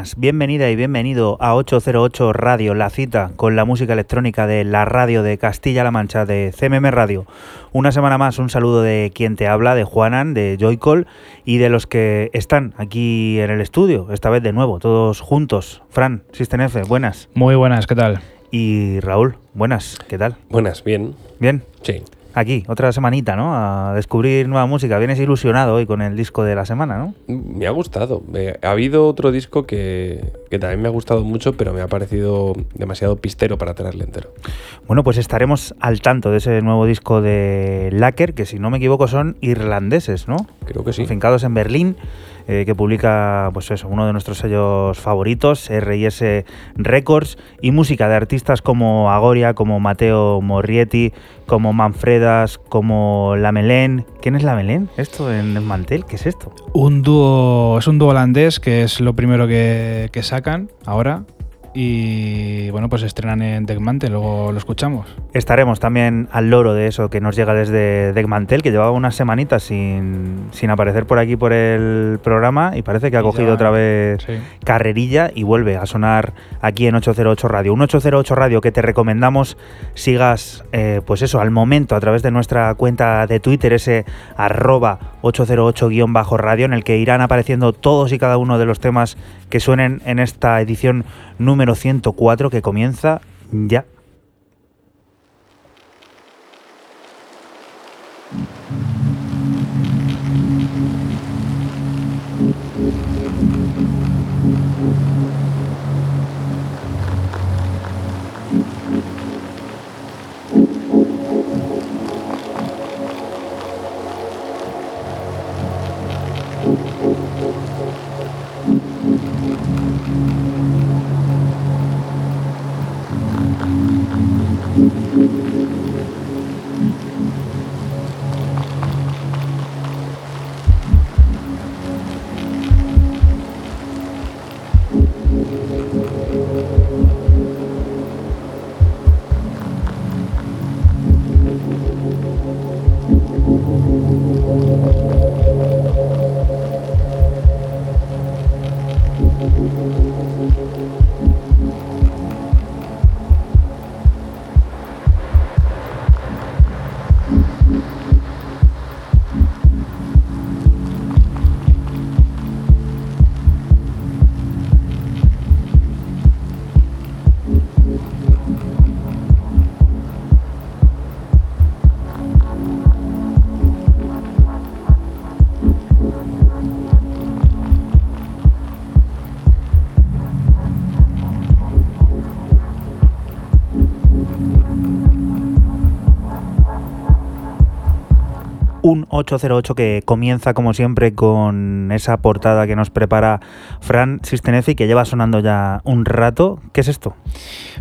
Buenas, bienvenida y bienvenido a 808 Radio, la cita con la música electrónica de la radio de Castilla-La Mancha, de CMM Radio. Una semana más, un saludo de quien te habla, de Juanan, de Joycall y de los que están aquí en el estudio, esta vez de nuevo, todos juntos. Fran, System F, buenas. Muy buenas, ¿qué tal? Y Raúl, buenas, ¿qué tal? Buenas, bien. ¿Bien? Sí. Aquí, otra semanita, ¿no? A descubrir nueva música. Vienes ilusionado hoy con el disco de la semana, ¿no? Me ha gustado. Eh, ha habido otro disco que, que, también me ha gustado mucho, pero me ha parecido demasiado pistero para tenerle entero. Bueno, pues estaremos al tanto de ese nuevo disco de Lacker, que si no me equivoco son irlandeses, ¿no? Creo que sí. Fincados en Berlín. Eh, que publica pues eso, uno de nuestros sellos favoritos, RS Records, y música de artistas como Agoria, como Mateo Morrietti, como Manfredas, como Lamelén. ¿Quién es Lamelén? ¿Esto en el mantel? ¿Qué es esto? Un dúo, es un dúo holandés que es lo primero que, que sacan ahora y bueno, pues estrenan en Deckmantel, luego lo escuchamos. Estaremos también al loro de eso que nos llega desde Deckmantel, que llevaba unas semanitas sin, sin, aparecer por aquí por el programa y parece que ha cogido ya, otra vez sí. carrerilla y vuelve a sonar aquí en 808 Radio. Un 808 Radio que te recomendamos sigas, eh, pues eso, al momento a través de nuestra cuenta de Twitter, ese arroba 808-radio, en el que irán apareciendo todos y cada uno de los temas que suenen en esta edición número 104 que comienza ya. Un 808 que comienza como siempre con esa portada que nos prepara Fran Sistenezi que lleva sonando ya un rato. ¿Qué es esto?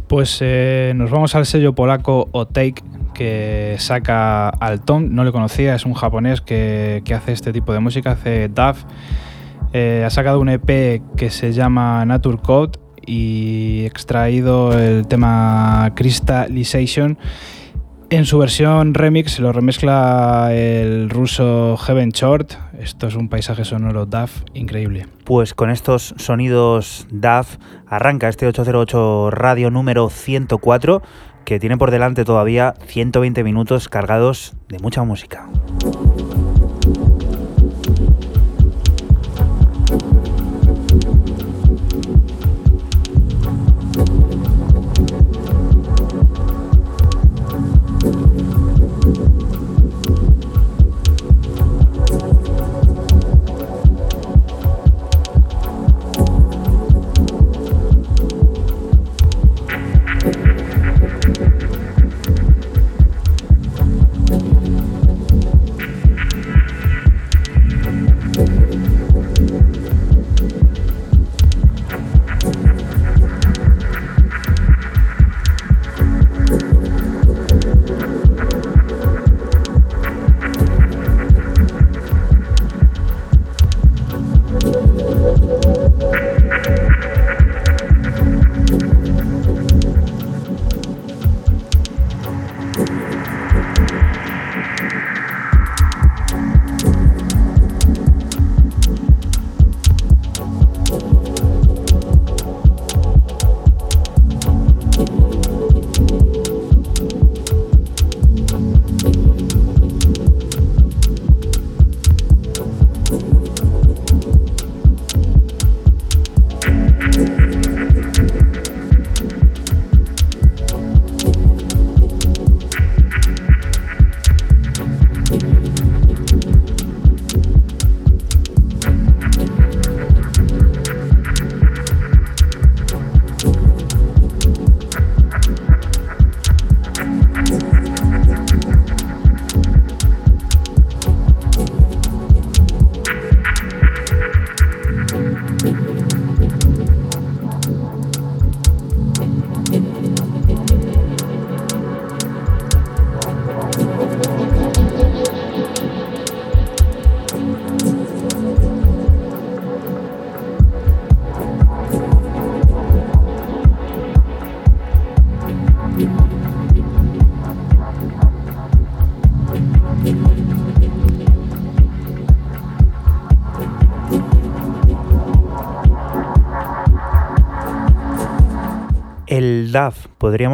Pues eh, nos vamos al sello polaco Otake que saca al Tom, no le conocía, es un japonés que, que hace este tipo de música, hace DAF. Eh, ha sacado un EP que se llama Nature Code y extraído el tema Crystallization en su versión remix lo remezcla el ruso Heaven Short. Esto es un paisaje sonoro DAF increíble. Pues con estos sonidos DAF arranca este 808 radio número 104 que tiene por delante todavía 120 minutos cargados de mucha música.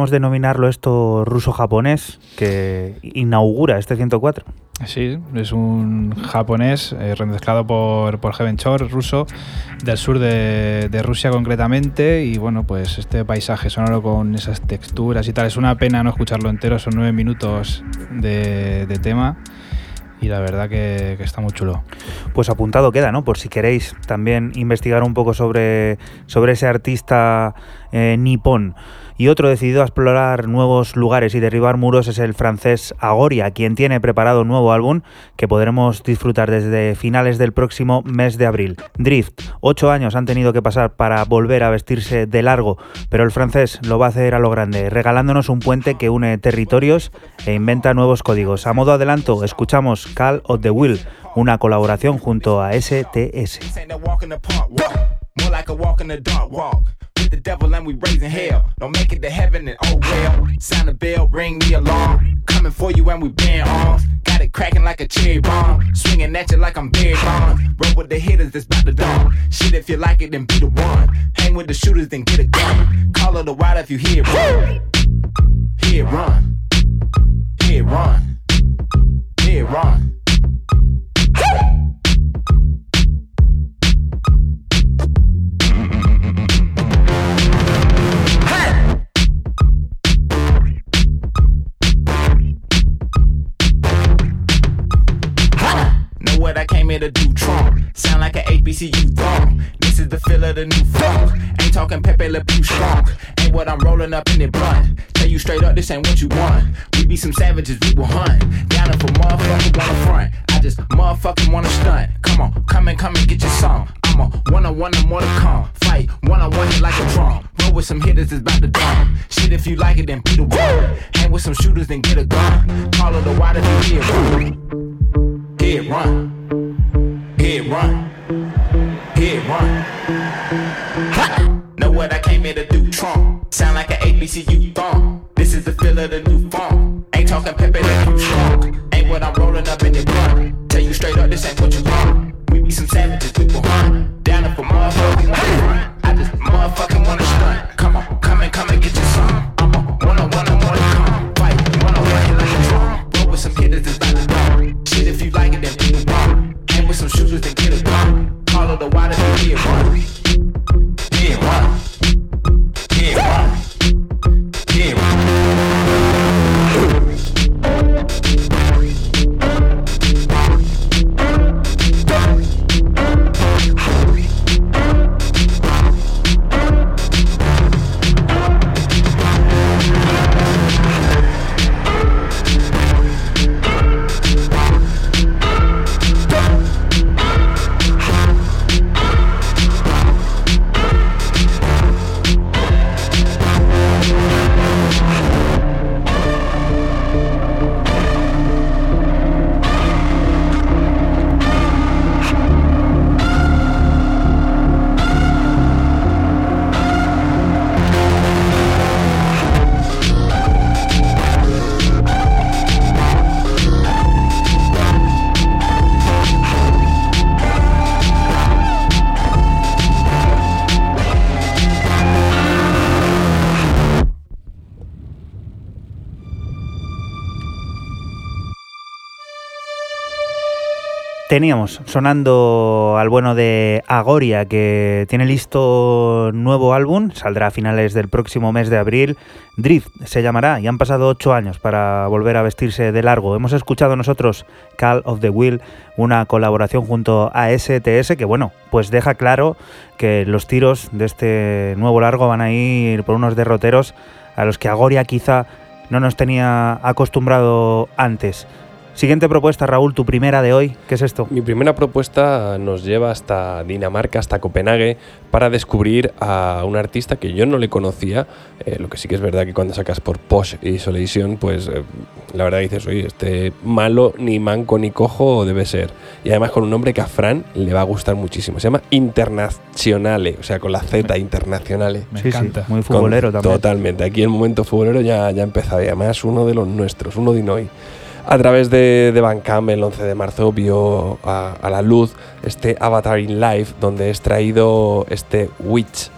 Podríamos denominarlo esto ruso-japonés que inaugura este 104. Sí, es un japonés eh, remezclado por, por Heaven ruso, del sur de, Rusia concretamente. Y bueno, pues este paisaje sonoro con esas texturas y tal. Es una pena no escucharlo entero, son nueve minutos de, tema. Y la verdad que, está muy chulo. Pues apuntado queda, ¿no? Por si queréis también investigar un poco sobre, sobre ese artista eh, nipón. Y otro decidido a explorar nuevos lugares y derribar muros es el francés Agoria, quien tiene preparado un nuevo álbum que podremos disfrutar desde finales del próximo mes de abril. Drift, ocho años han tenido que pasar para volver a vestirse de largo, pero el francés lo va a hacer a lo grande, regalándonos un puente que une territorios e inventa nuevos códigos. A modo adelanto, escuchamos Call of the Will, una colaboración junto a STS. With the devil and we raising hell. Don't make it to heaven and oh well. Sound the bell, ring the alarm. Coming for you and we bend arms. Got it cracking like a cherry bomb. Swinging at you like I'm Barry Bonds. Roll with the hitters that's about to dawn. Shit, if you like it, then be the one. Hang with the shooters, then get a gun. Call it a wild if you hear it run. Hear it run. Hear it run. Hear it run. I here to do. Trump sound like an HBCU thong. This is the feel of the new funk. Ain't talking Pepe Le Pew strong. Ain't what I'm rolling up in the blunt. Tell you straight up, this ain't what you want. We be some savages, we will hunt. Down for motherfucker wanna front. I just motherfucking wanna stunt. Come on, come and come and get your song. I'm a one on one and more to come. Fight one on one like a drum. Roll with some hitters, it's about to dumb. Shit, if you like it, then be the one. Hang with some shooters, then get a gun. Call it the water, then hear run. Hear run. Hit run. Hit run. Ha! Know what I came here to do, Trump. Sound like an ABCU thong. This is the feel of the new phone. Ain't talking Pepe that you strong. Ain't what I'm rolling up in the blunt. Tell you straight up, this ain't what you want. We be some savages, will hunt. Down for motherfucking Teníamos sonando al bueno de Agoria, que tiene listo nuevo álbum, saldrá a finales del próximo mes de abril. Drift se llamará, y han pasado ocho años para volver a vestirse de largo. Hemos escuchado nosotros Call of the Wheel, una colaboración junto a STS, que bueno, pues deja claro que los tiros de este nuevo largo van a ir por unos derroteros a los que Agoria quizá no nos tenía acostumbrado antes. Siguiente propuesta, Raúl, tu primera de hoy, ¿qué es esto? Mi primera propuesta nos lleva hasta Dinamarca, hasta Copenhague, para descubrir a un artista que yo no le conocía. Eh, lo que sí que es verdad que cuando sacas por Posh Isolation, pues eh, la verdad dices, oye, este malo, ni manco, ni cojo debe ser. Y además con un nombre que a Fran le va a gustar muchísimo. Se llama Internazionale, o sea, con la Z, Internazionale. Me encanta. muy futbolero también. Totalmente. Aquí el momento futbolero ya, ya empezado. Y además uno de los nuestros, uno de Inoi a través de, de Bandcamp el 11 de marzo vio a, a, la luz este Avatar in Life donde he extraído este Witch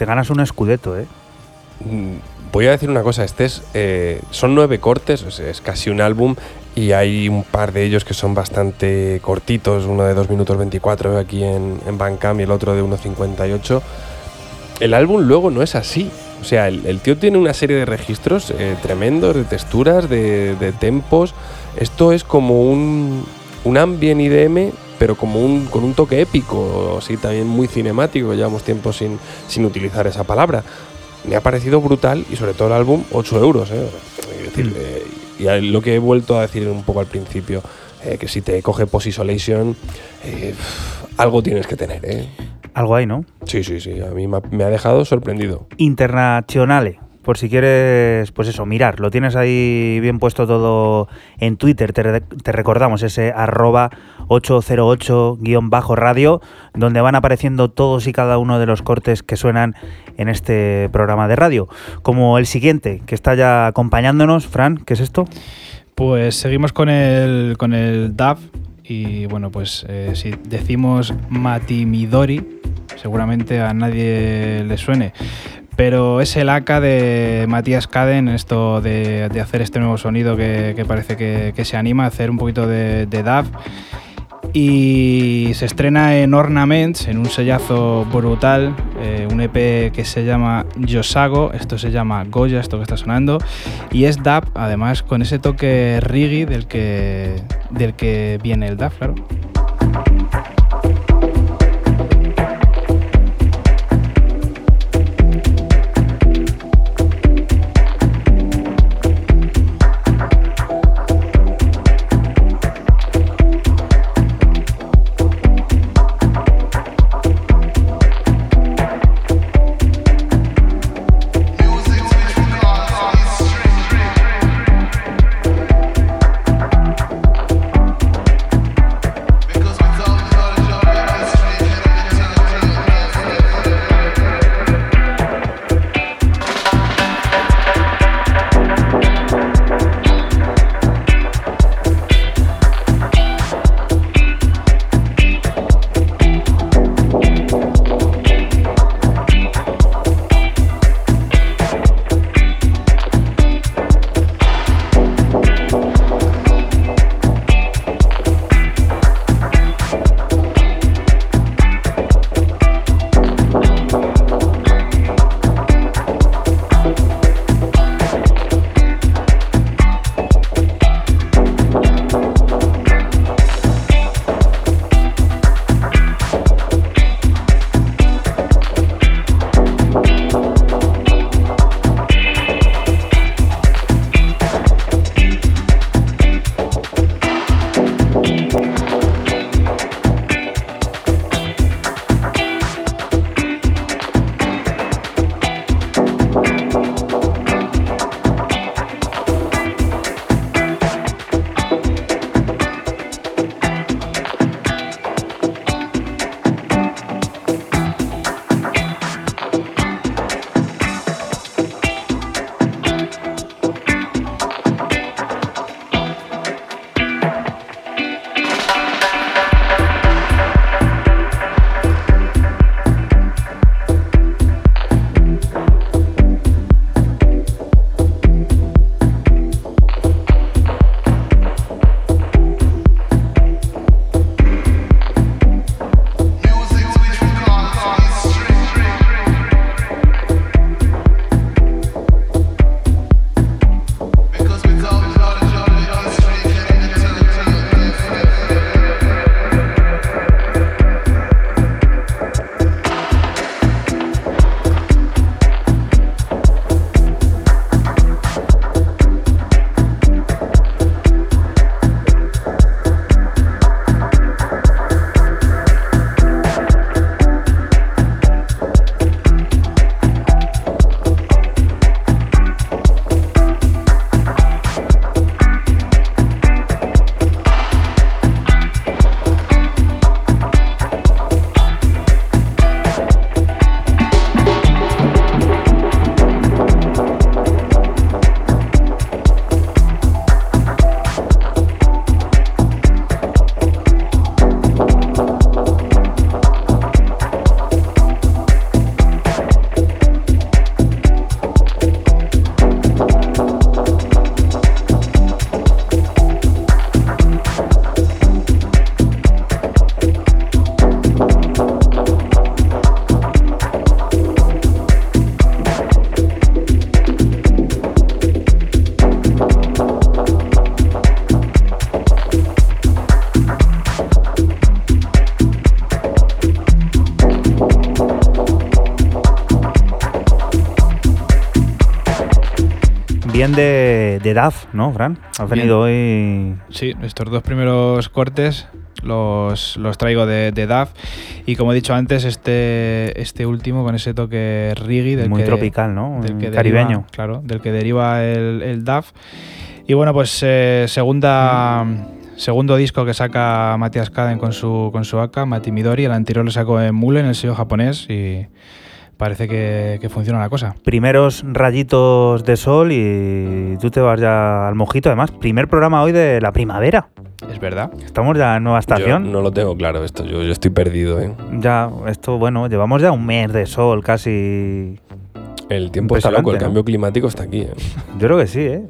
te ganas un escudeto, ¿eh? Mm, voy a decir una cosa, este es, eh, son nueve cortes, es, casi un álbum y hay un par de ellos que son bastante cortitos, uno de 2 minutos 24 aquí en, en Bandcamp y el otro de 1.58. El álbum luego no es así, o sea, el, tío tiene una serie de registros eh, tremendos, de texturas, de, de, tempos. Esto es como un, un ambient IDM pero como un, con un toque épico, así también muy cinemático, llevamos tiempo sin, sin utilizar esa palabra. Me ha parecido brutal y sobre todo el álbum 8 euros. ¿eh? decir, mm. eh, y lo que he vuelto a decir un poco al principio, eh, que si te coge Post Isolation, eh, algo tienes que tener. ¿eh? Algo hay, ¿no? Sí, sí, sí, a mí me ha dejado sorprendido. Internacionales por si quieres, pues eso, mirar. Lo tienes ahí bien puesto todo en Twitter. Te, recordamos ese arroba 808-radio, donde van apareciendo todos y cada uno de los cortes que suenan en este programa de radio. Como el siguiente, que está ya acompañándonos. Fran, ¿qué es esto? Pues seguimos con el, con el DAV. Y bueno, pues eh, si decimos Matimidori, seguramente a nadie le suene pero es el AK de Matías Caden, esto de, hacer este nuevo sonido que, parece que, se anima a hacer un poquito de, de DAV. Y se estrena en Ornaments, en un sellazo brutal, eh, un EP que se llama Yosago, esto se llama Goya, esto que está sonando, y es DAV, además con ese toque reggae del que, del que viene el DAV, claro. Bien de, de DAF, ¿no, Fran? Has venido hoy. Sí, estos dos primeros cortes los, los traigo de, de DAF. Y como he dicho antes, este, este último con ese toque reggae. Del Muy que, tropical, ¿no? Del que Caribeño. Deriva, claro, del que deriva el, el DAF. Y bueno, pues eh, segunda. Segundo disco que saca Matías Kaden con su, con su AK, Mati Midori. El anterior lo sacó en Mule, en el sello japonés. Y parece que, que, funciona la cosa. Primeros rayitos de sol y tú te vas ya al mojito. Además, primer programa hoy de la primavera. Es verdad. Estamos ya en nueva estación. Yo no lo tengo claro esto, yo, yo estoy perdido. ¿eh? Ya, esto, bueno, llevamos ya un mes de sol casi. El tiempo está loco, el ¿no? cambio climático está aquí. ¿eh? Yo creo que sí, ¿eh?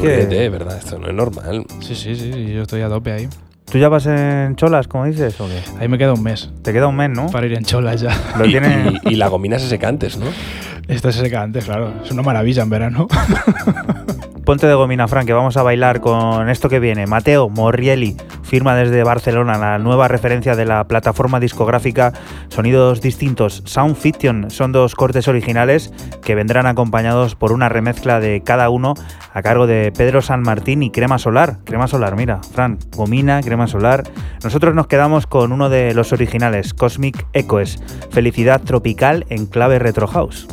Que... De verdad, esto no es normal. Sí, sí, sí, yo estoy a tope ahí. ¿Tú ya vas en cholas, como dices? ¿o qué? Ahí me queda un mes. Te queda un mes, ¿no? Para ir en cholas ya. Lo y, tiene... y, y, la gomina se seca antes, ¿no? Esta se seca antes, claro. Es una maravilla en verano. Ponte de gomina, Frank, que vamos a bailar con esto que viene. Mateo Morrieli firma desde Barcelona la nueva referencia de la plataforma discográfica Sonidos Distintos. Sound Fiction son dos cortes originales que vendrán acompañados por una remezcla de cada uno a cargo de Pedro San Martín y Crema Solar. Crema Solar, mira, Fran, gomina, crema solar. Nosotros nos quedamos con uno de los originales, Cosmic Echoes, Felicidad Tropical en clave Retro House.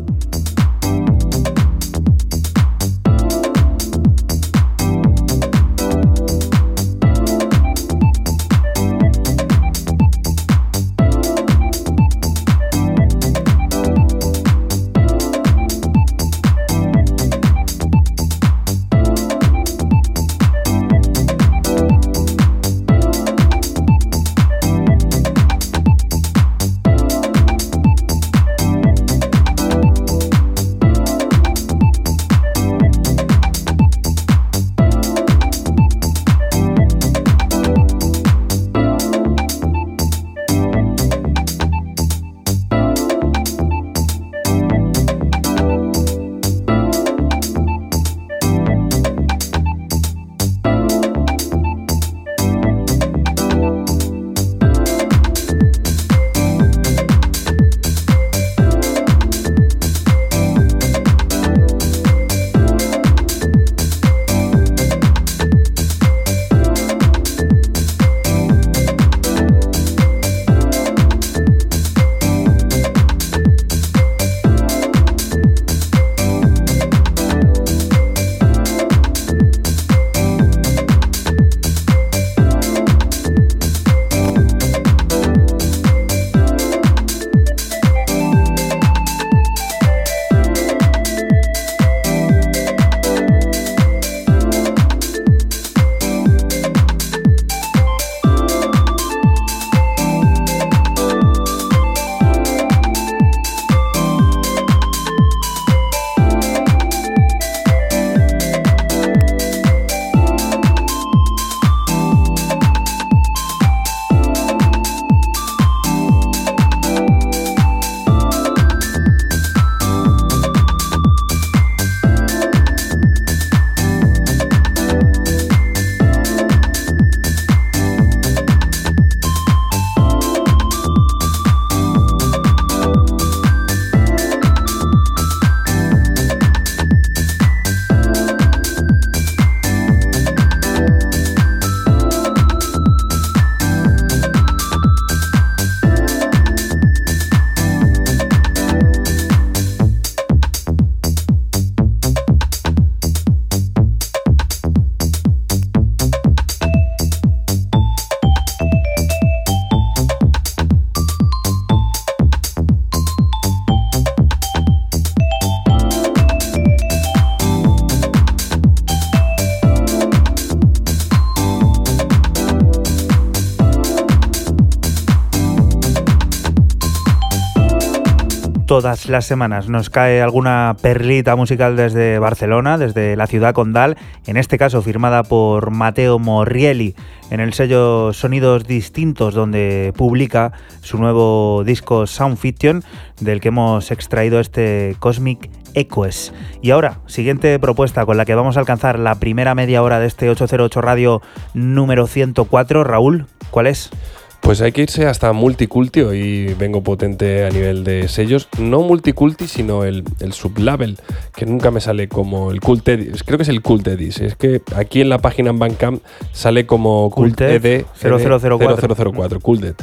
Todas las semanas nos cae alguna perlita musical desde Barcelona, desde la ciudad condal, en este caso firmada por Mateo Morrieli en el sello Sonidos Distintos, donde publica su nuevo disco Sound Fiction, del que hemos extraído este Cosmic Echoes. Y ahora, siguiente propuesta con la que vamos a alcanzar la primera media hora de este 808 Radio número 104. Raúl, ¿cuál es? Pues hay que irse hasta Multiculti, y vengo potente a nivel de sellos. No Multiculti, sino el, el sublabel, que nunca me sale como el Cult Edis. Creo que es el Cult Edis. Es que aquí en la página en Bandcamp sale como Cult ED 0004. 0004, Culted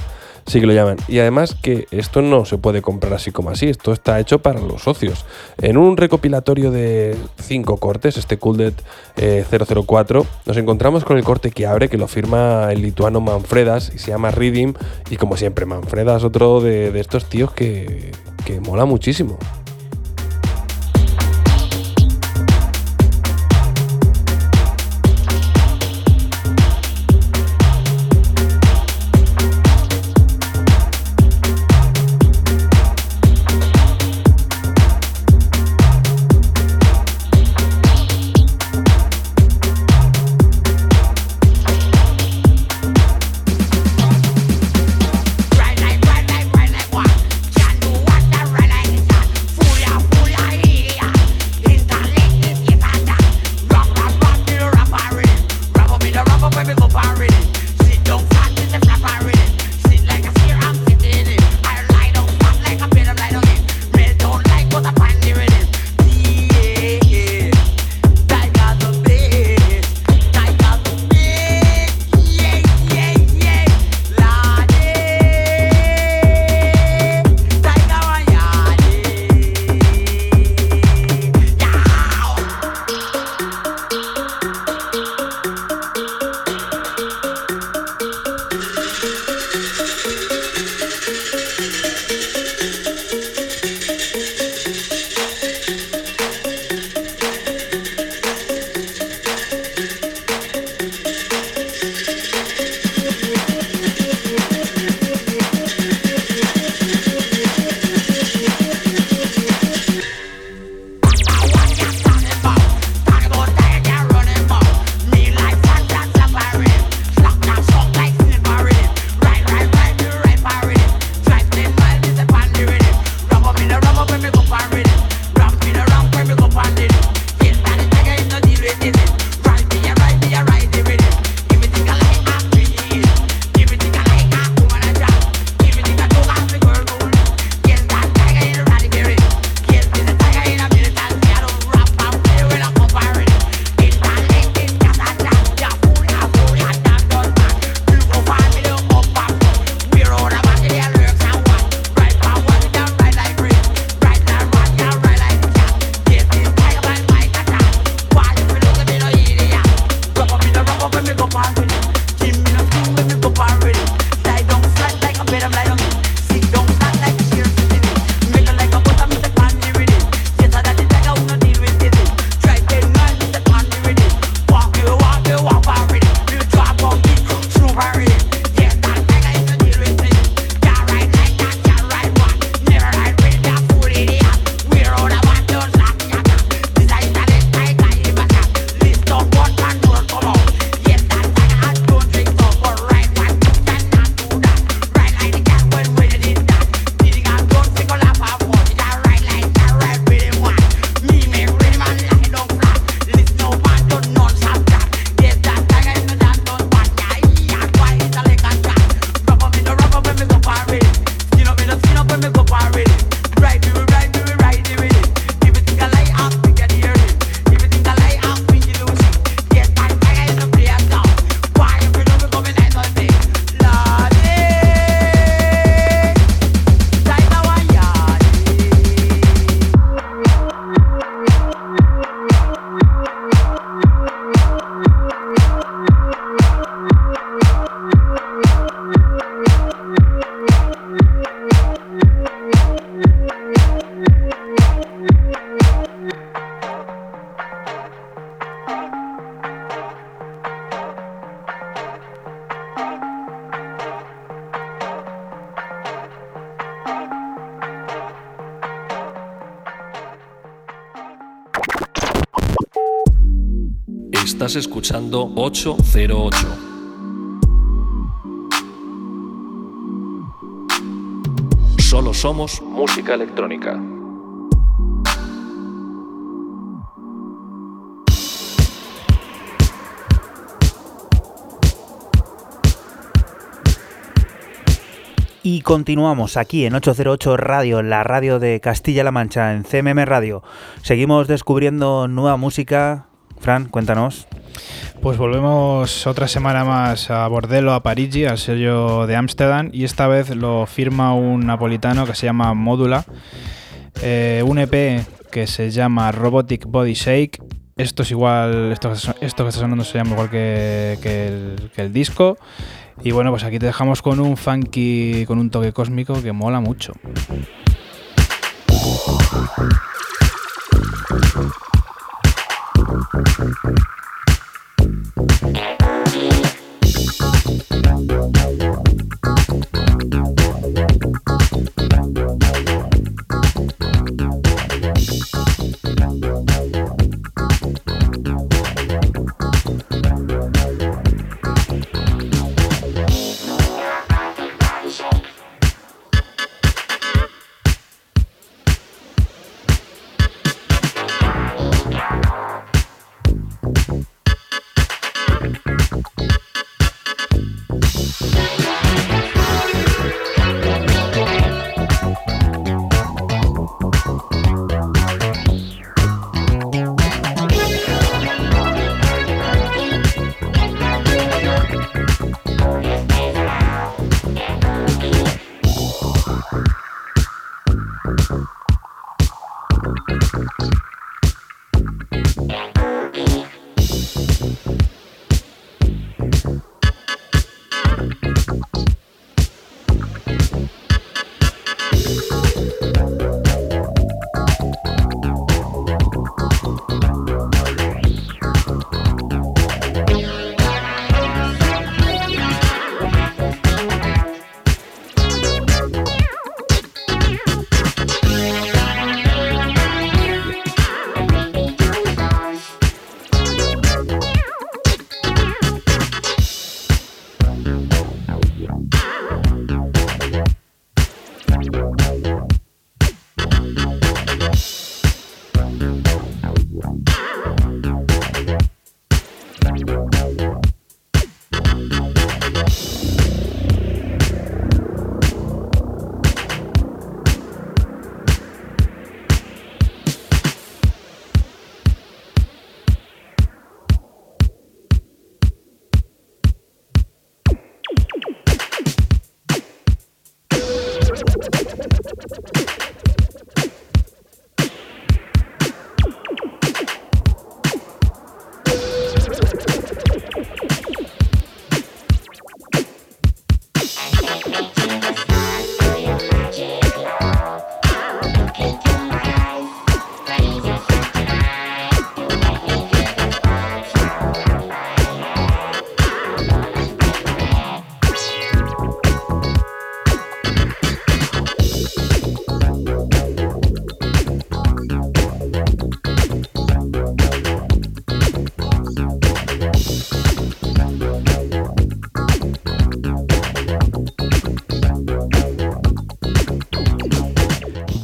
sí que lo llaman. Y además que esto no se puede comprar así como así, esto está hecho para los socios. En un recopilatorio de cinco cortes, este Cooldet 004, nos encontramos con el corte que abre, que lo firma el lituano Manfredas y se llama Reading. Y como siempre, Manfredas, otro de, estos tíos que, que mola muchísimo. Escuchando 808. Solo somos música electrónica. Y continuamos aquí en 808 Radio, la radio de Castilla-La Mancha, en CMM Radio. Seguimos descubriendo nueva música. Fran, cuéntanos. Pues volvemos otra semana más a Bordello, a Parigi, al sello de Ámsterdam, y esta vez lo firma un napolitano que se llama Módula. Eh, un EP que se llama Robotic Body Shake. Esto es igual, esto, esto que está sonando se llama igual que, el, que el disco. Y bueno, pues aquí te dejamos con un funky, con un toque cósmico que mola mucho. Thank you.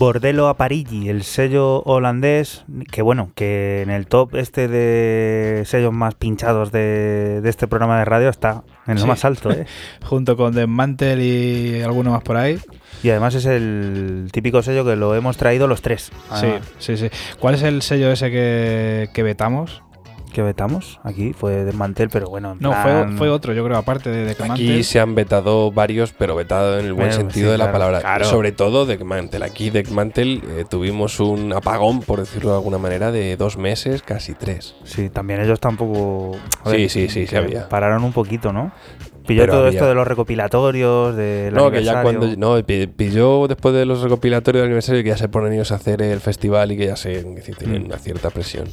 Bordello a Parigi, el sello holandés, que bueno, que en el top este de sellos más pinchados de, este programa de radio está en lo más alto. ¿eh? Junto con Desmantel y alguno más por ahí. Y además es el típico sello que lo hemos traído los tres. Sí, sí, sí. ¿Cuál es el sello ese que, que vetamos? Que vetamos aquí fue Desmantel, pero bueno. no, fue, fue, otro, yo creo, aparte de Desmantel. Aquí se han vetado varios, pero vetado en el buen sentido de la palabra. Sobre todo Desmantel. Aquí Desmantel eh, tuvimos un apagón, por decirlo de alguna manera, de dos meses, casi tres. Sí, también ellos tampoco. sí, sí, sí, sí, había. Pararon un poquito, ¿no? Pilló todo esto de los recopilatorios, de No, que ya cuando. No, pilló después de los recopilatorios del aniversario que ya se ponen ellos a hacer el festival y que ya se tienen mm. una cierta presión.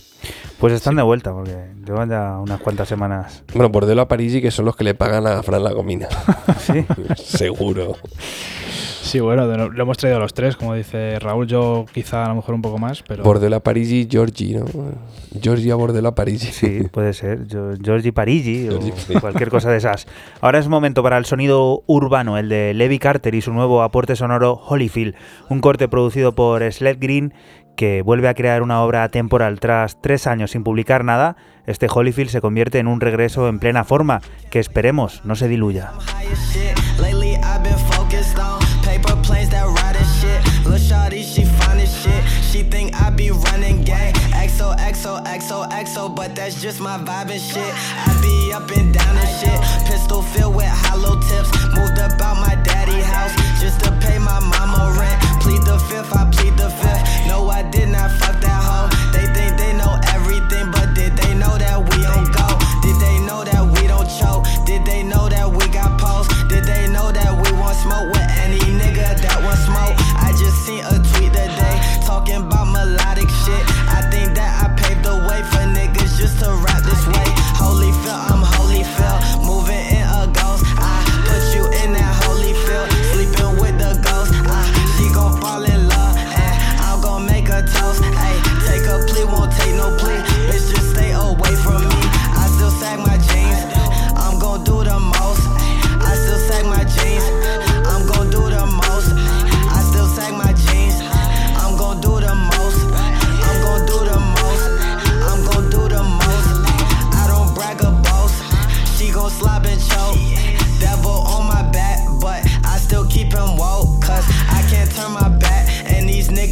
Pues están de vuelta, porque llevan ya unas cuantas semanas. Bueno, por Delo a Parigi, que son los que le pagan a Fran la Gomina. sí. Seguro. Sí, bueno, lo hemos traído a los tres, como dice Raúl, yo quizá a lo mejor un poco más, pero... Bordela Parigi, Giorgi, ¿no? Giorgia Bordela Parigi. Sí, puede ser, Giorgi Parigi o cualquier cosa de esas. Ahora es momento para el sonido urbano, el de Levi Carter y su nuevo aporte sonoro Holyfield, un corte producido por Sled Green que vuelve a crear una obra temporal tras tres años sin publicar nada, este Holyfield se convierte en un regreso en plena forma, que esperemos no se diluya. Running gang. XO, XO, XO, XO, but that's just my vibe and shit. I be up and down and shit. Pistol filled with hollow tips. Moved about my daddy house just to pay my mama rent. Plead the fifth, I plead the fifth. No, I did not fuck that hoe. They think they know everything, but did they know that we don't go? Did they know that we don't choke? Did they know that we got posts? Did they know that we want smoke with any nigga that want smoke? I just seen a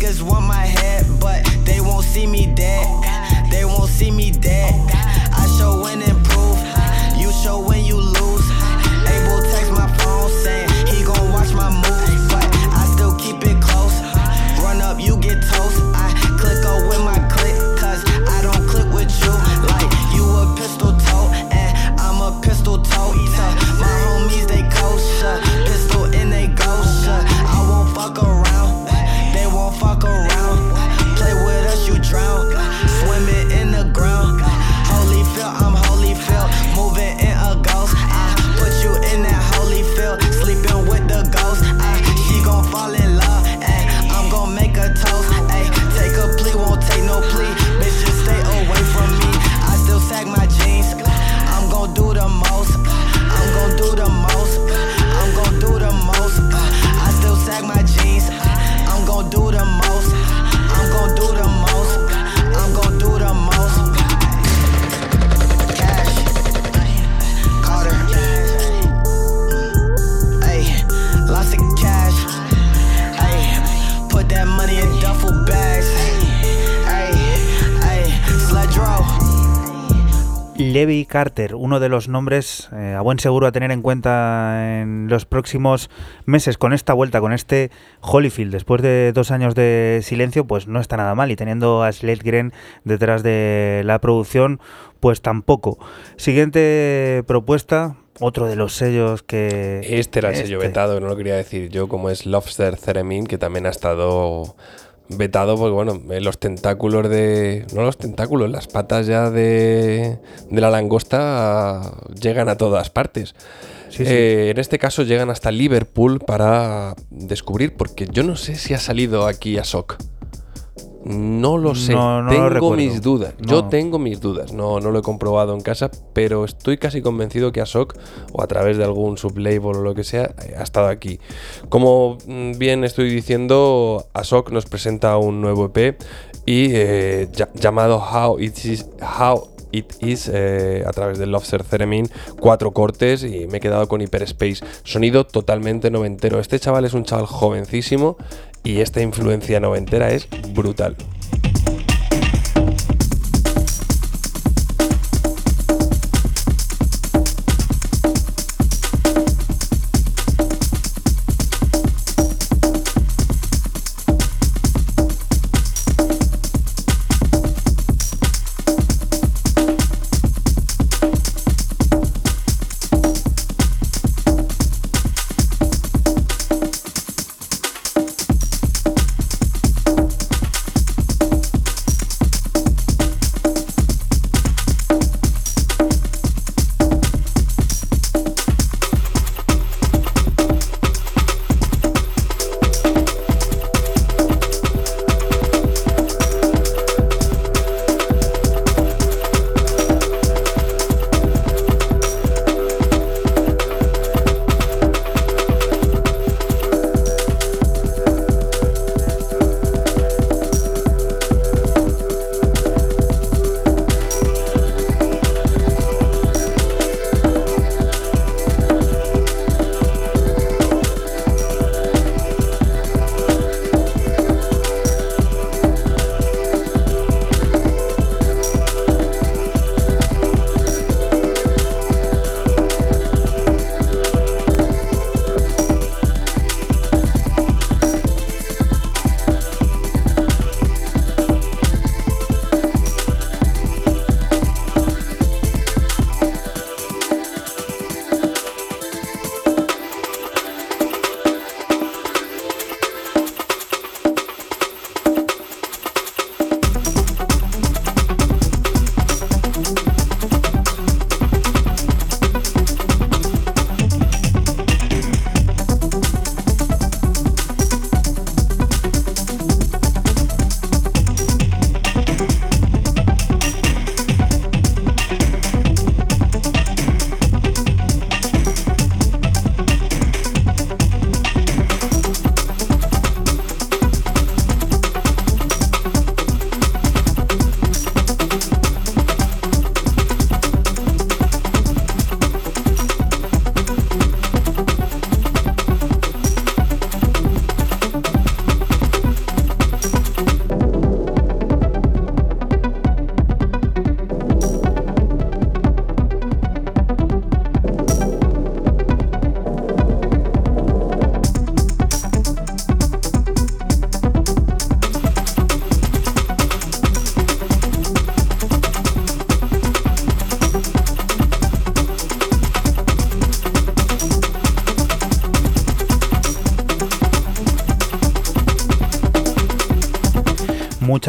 niggas want my head, but they won't see me dead. They won't see me dead. Levi Carter, uno de los nombres eh, a buen seguro a tener en cuenta en los próximos meses con esta vuelta, con este Holyfield. Después de dos años de silencio, pues no está nada mal. Y teniendo a Gren detrás de la producción, pues tampoco. Siguiente propuesta, otro de los sellos que... Este era el sello Este. vetado, no lo quería decir yo, como es Lobster Theremin, que también ha estado vetado porque, bueno, eh, los tentáculos de... No los tentáculos, las patas ya de, de la langosta llegan a todas partes. Sí, sí. Eh, en este caso llegan hasta Liverpool para descubrir, porque yo no sé si ha salido aquí a SOC. No lo sé, No, no lo tengo mis dudas. Yo tengo mis dudas, no, no lo he comprobado en casa, pero estoy casi convencido que ASOC o a través de algún sublabel o lo que sea ha estado aquí. Como mm, bien estoy diciendo, ASOC nos presenta un nuevo EP y eh, llamado How It Is, How It Is eh, a través del Lobster Theremin, cuatro cortes y me he quedado con Hyperspace. Sonido totalmente noventero. Este chaval es un chaval jovencísimo y esta influencia noventera es brutal.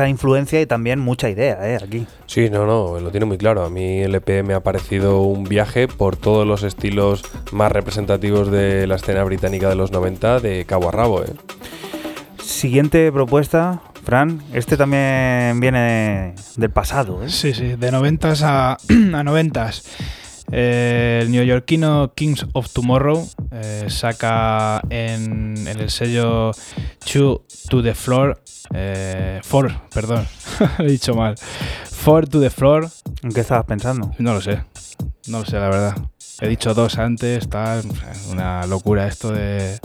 Mucha influencia y también mucha idea, ¿eh? Aquí. Sí, no, no, lo tiene muy claro. A mí el EP me ha parecido un viaje por todos los estilos más representativos de la escena británica de los 90 de cabo a rabo, ¿eh? Siguiente propuesta, Fran, este también viene del pasado, ¿eh? Sí, sí, de 90 a, a 90 el neoyorquino Kings of Tomorrow eh, saca en, el sello Two to the Floor, eh, Four, perdón, he dicho mal, Four to the Floor. ¿En qué estabas pensando? No lo sé, no lo sé, la verdad. He dicho dos antes, está una locura esto de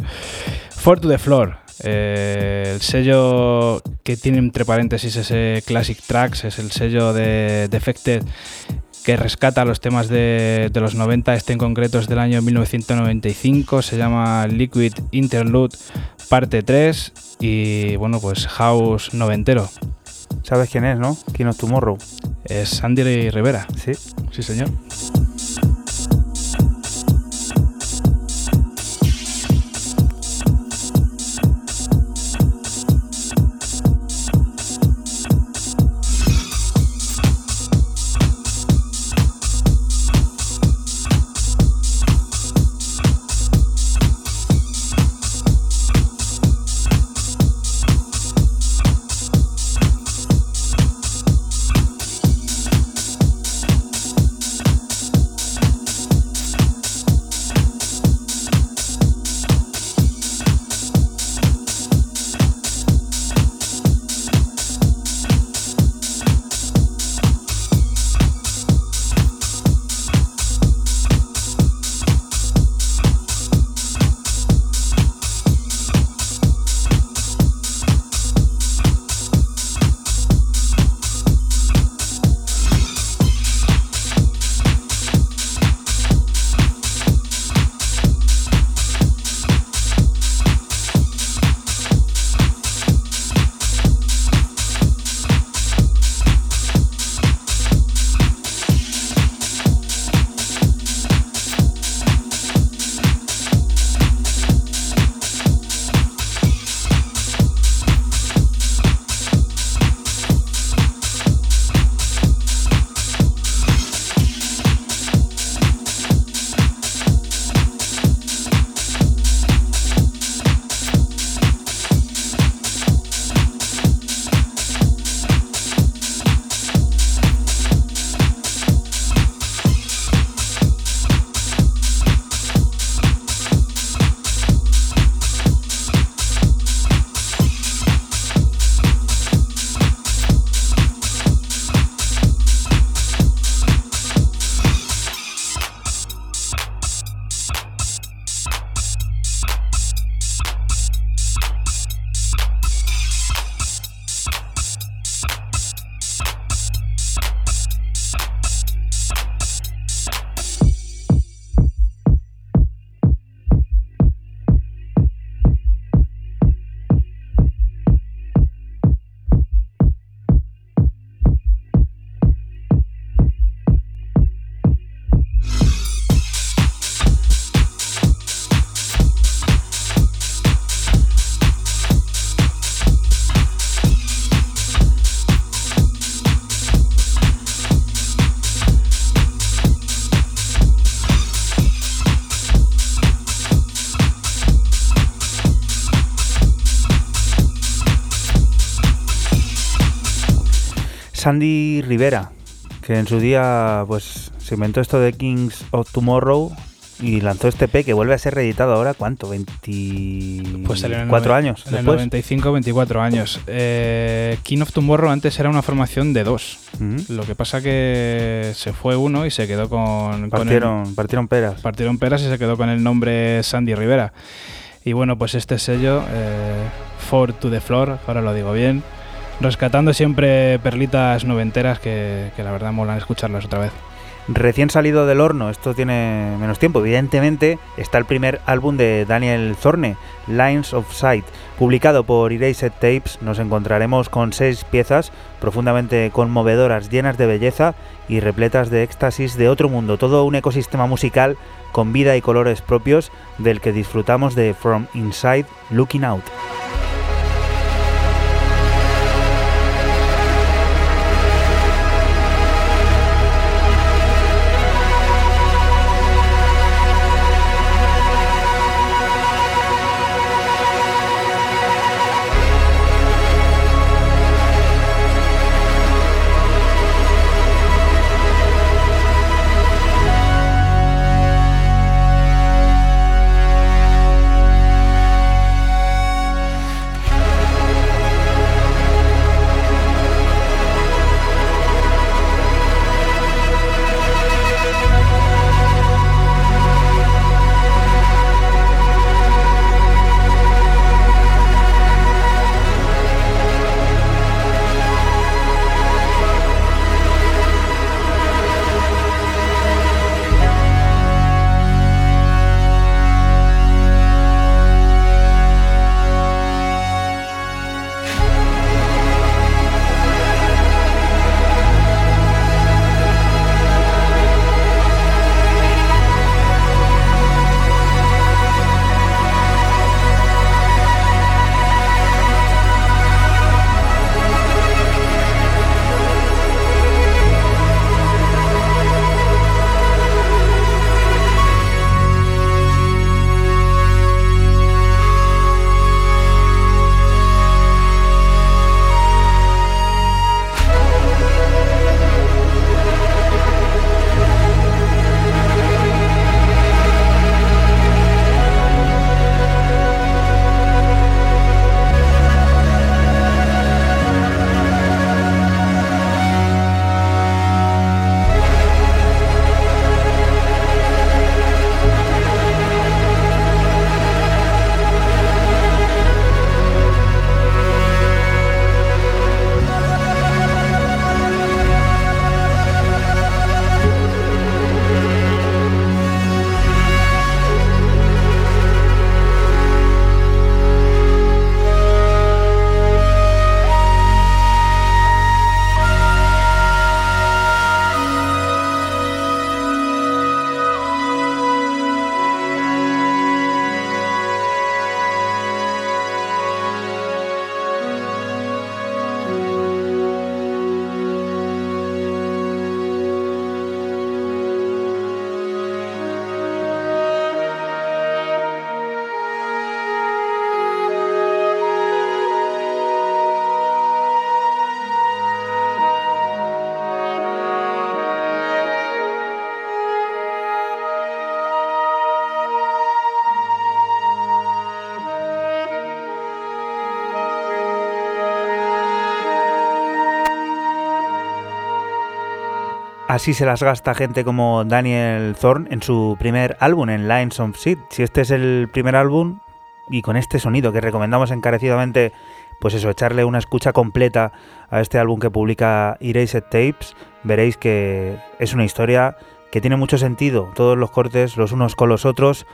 Four to the Floor. Eh, el sello que tiene entre paréntesis ese Classic Tracks es el sello de Defected que rescata los temas de, los 90, este en concreto es del año 1995, se llama Liquid Interlude parte 3 y bueno, pues House noventero. ¿Sabes quién es, no? ¿Quién es Tomorrow? Es Andy Rivera. Sí. Sí, señor. Sandy Rivera, que en su día pues se inventó esto de Kings of Tomorrow y lanzó este P que vuelve a ser reeditado ahora, ¿cuánto? ¿24 pues años? En el 95, 24 años. Eh, King of Tomorrow antes era una formación de dos. Lo que pasa que se fue uno y se quedó con... Partieron, partieron peras. Partieron peras y se quedó con el nombre Sandy Rivera. Y bueno, pues este sello, eh, For to the Floor, ahora lo digo bien, rescatando siempre perlitas noventeras que, la verdad molan escucharlas otra vez. Recién salido del horno, esto tiene menos tiempo, evidentemente, está el primer álbum de Daniel Zorne, Lines of Sight, publicado por Erased Tapes. Nos encontraremos con seis piezas profundamente conmovedoras, llenas de belleza y repletas de éxtasis de otro mundo, todo un ecosistema musical con vida y colores propios del que disfrutamos de From Inside Looking Out. Así se las gasta gente como Daniel Thorne en su primer álbum, en Lines of Seed. Si este es el primer álbum y con este sonido que recomendamos encarecidamente, pues eso, echarle una escucha completa a este álbum que publica Erased Tapes, veréis que es una historia que tiene mucho sentido. Todos los cortes, los unos con los otros,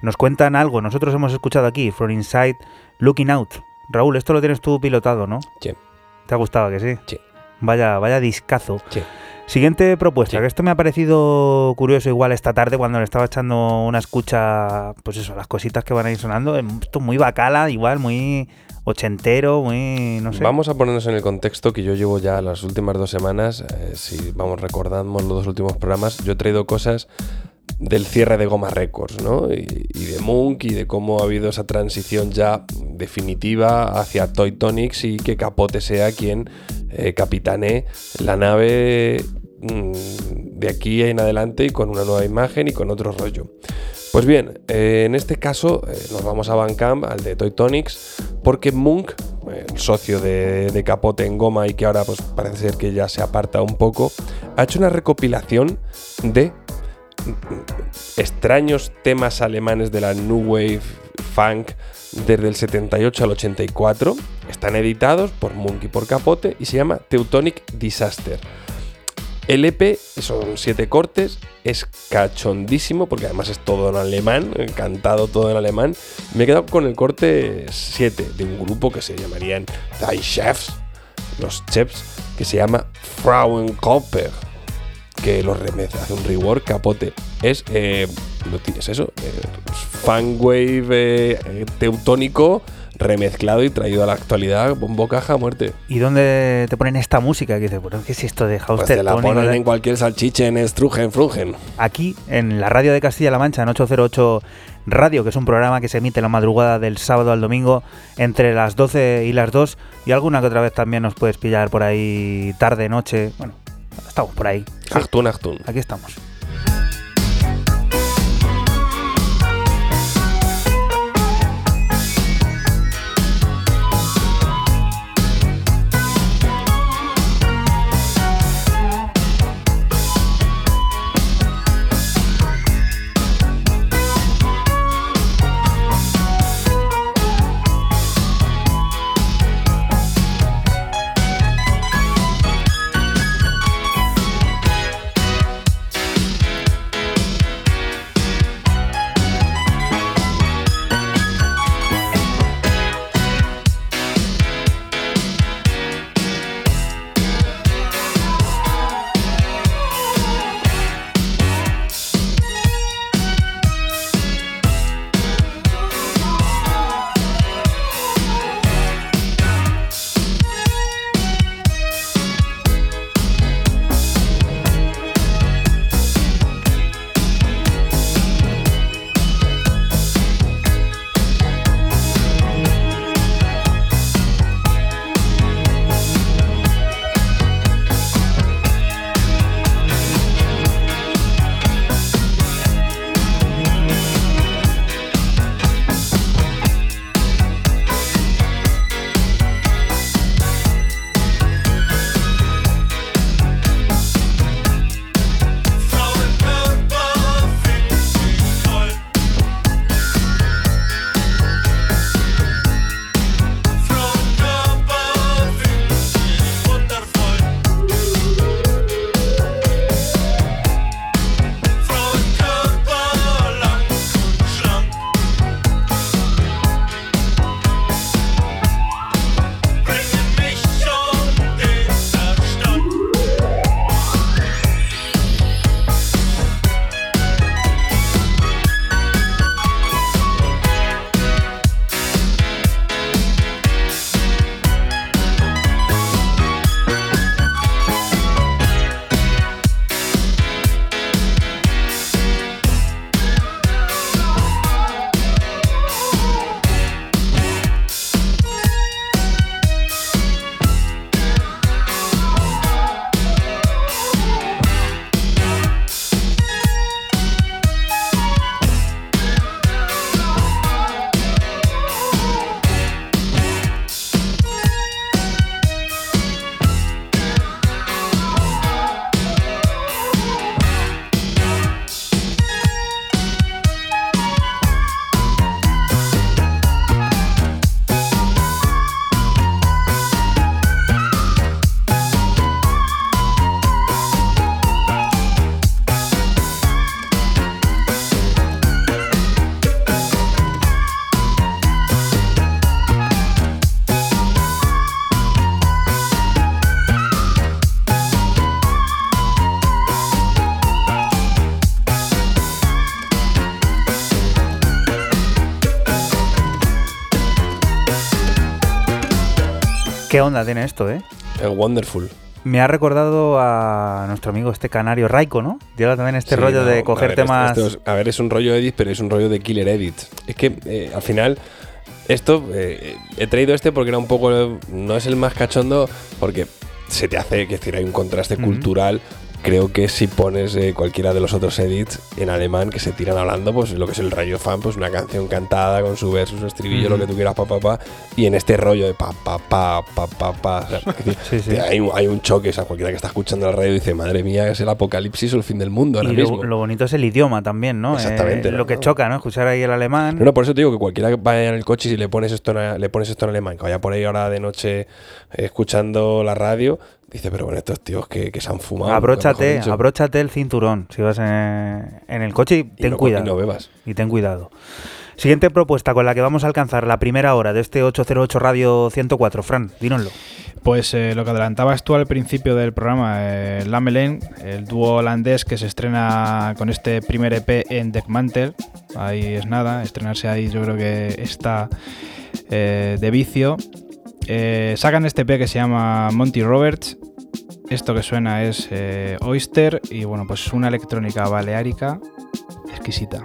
nos cuentan algo. Nosotros hemos escuchado aquí, From Inside, Looking Out. Raúl, esto lo tienes tú pilotado, ¿no? Sí. ¿Te ha gustado que sí? Sí. Vaya, vaya discazo. Sí. Siguiente propuesta, que esto me ha parecido curioso igual esta tarde cuando le estaba echando una escucha, pues eso, las cositas que van a ir sonando. Esto muy bacala, igual, muy ochentero, muy, no sé. Vamos a ponernos en el contexto que yo llevo ya las últimas dos semanas, eh, si vamos recordando los dos últimos programas, yo he traído cosas del cierre de Goma Records, ¿no? Y, de Munk y de cómo ha habido esa transición ya definitiva hacia Toy Tonics y que Capote sea quien eh, capitane la nave mm, de aquí en adelante y con una nueva imagen y con otro rollo. Pues bien, eh, en este caso eh, nos vamos a Bandcamp, al de Toy Tonics, porque Munk, el socio de, de, Capote en Goma y que ahora pues parece ser que ya se aparta un poco, ha hecho una recopilación de extraños temas alemanes de la New Wave Funk desde el 78 al 84. Están editados por Monkey por Capote y se llama Teutonic Disaster. El EP son siete cortes, es cachondísimo porque además es todo en alemán, cantado todo en alemán. Me he quedado con el corte 7 de un grupo que se llamarían Die Chefs, los chefs, que se llama Frauenkopper que lo remece, hace un rework capote. Es, eh, es eso, eh, fanwave eh, teutónico remezclado y traído a la actualidad, bombo caja muerte. ¿Y dónde te ponen esta música? Que dices, bueno, ¿qué es esto de house pues te la ponen en cualquier salchiche en Strugen, Frugen. Aquí, en la radio de Castilla-La Mancha, en 808 Radio, que es un programa que se emite la madrugada del sábado al domingo entre las 12 y las 2 y alguna que otra vez también nos puedes pillar por ahí tarde, noche, bueno, estamos por ahí. Achtung, Achtung. Aquí estamos. ¿Qué onda tiene esto, eh? El Wonderful. Me ha recordado a nuestro amigo este canario Raiko, ¿no? Lleva también este Sí, rollo no, de coger temas. es- a ver, es un rollo edit, pero es un rollo de killer edit. Es que eh, al final, esto, eh, he traído este porque era un poco. No es el más cachondo, porque se te hace, que decir, hay un contraste cultural. Creo que si pones eh, cualquiera de los otros edits en alemán que se tiran hablando, pues lo que es el rayo fan, pues una canción cantada con su verso, su estribillo, lo que tú quieras, pa, pa, pa. Y en este rollo de pa, pa, pa, pa, pa, pa. o sea, Sí, sí. Hay, un, hay un choque, o sea, cualquiera que está escuchando la radio dice, madre mía, es el apocalipsis o el fin del mundo ahora y mismo. lo, lo bonito es el idioma también, ¿no? Exactamente, Eh, ¿no? lo que choca, ¿no? Escuchar ahí el alemán. No, no, por eso te digo que cualquiera que vaya en el coche y si le pones esto en, le pones esto en alemán, que vaya por ahí ahora de noche eh, escuchando la radio, dice, pero bueno, estos tíos que, que se han fumado. abróchate, abróchate el cinturón si vas en, en el coche y Y ten no- cuidado. y no bebas. Y ten cuidado. Siguiente propuesta con la que vamos a alcanzar la primera hora de este 808 Radio 104. Fran, dínoslo. Pues eh, lo que adelantabas tú al principio del programa, eh, Lamelen, el dúo holandés que se estrena con este primer EP en Deckmantel. Ahí es nada, estrenarse ahí yo creo que está eh, de vicio. Eh, sacan este EP que se llama Monty Roberts. Esto que suena es eh, Oyster y bueno, pues una electrónica baleárica exquisita.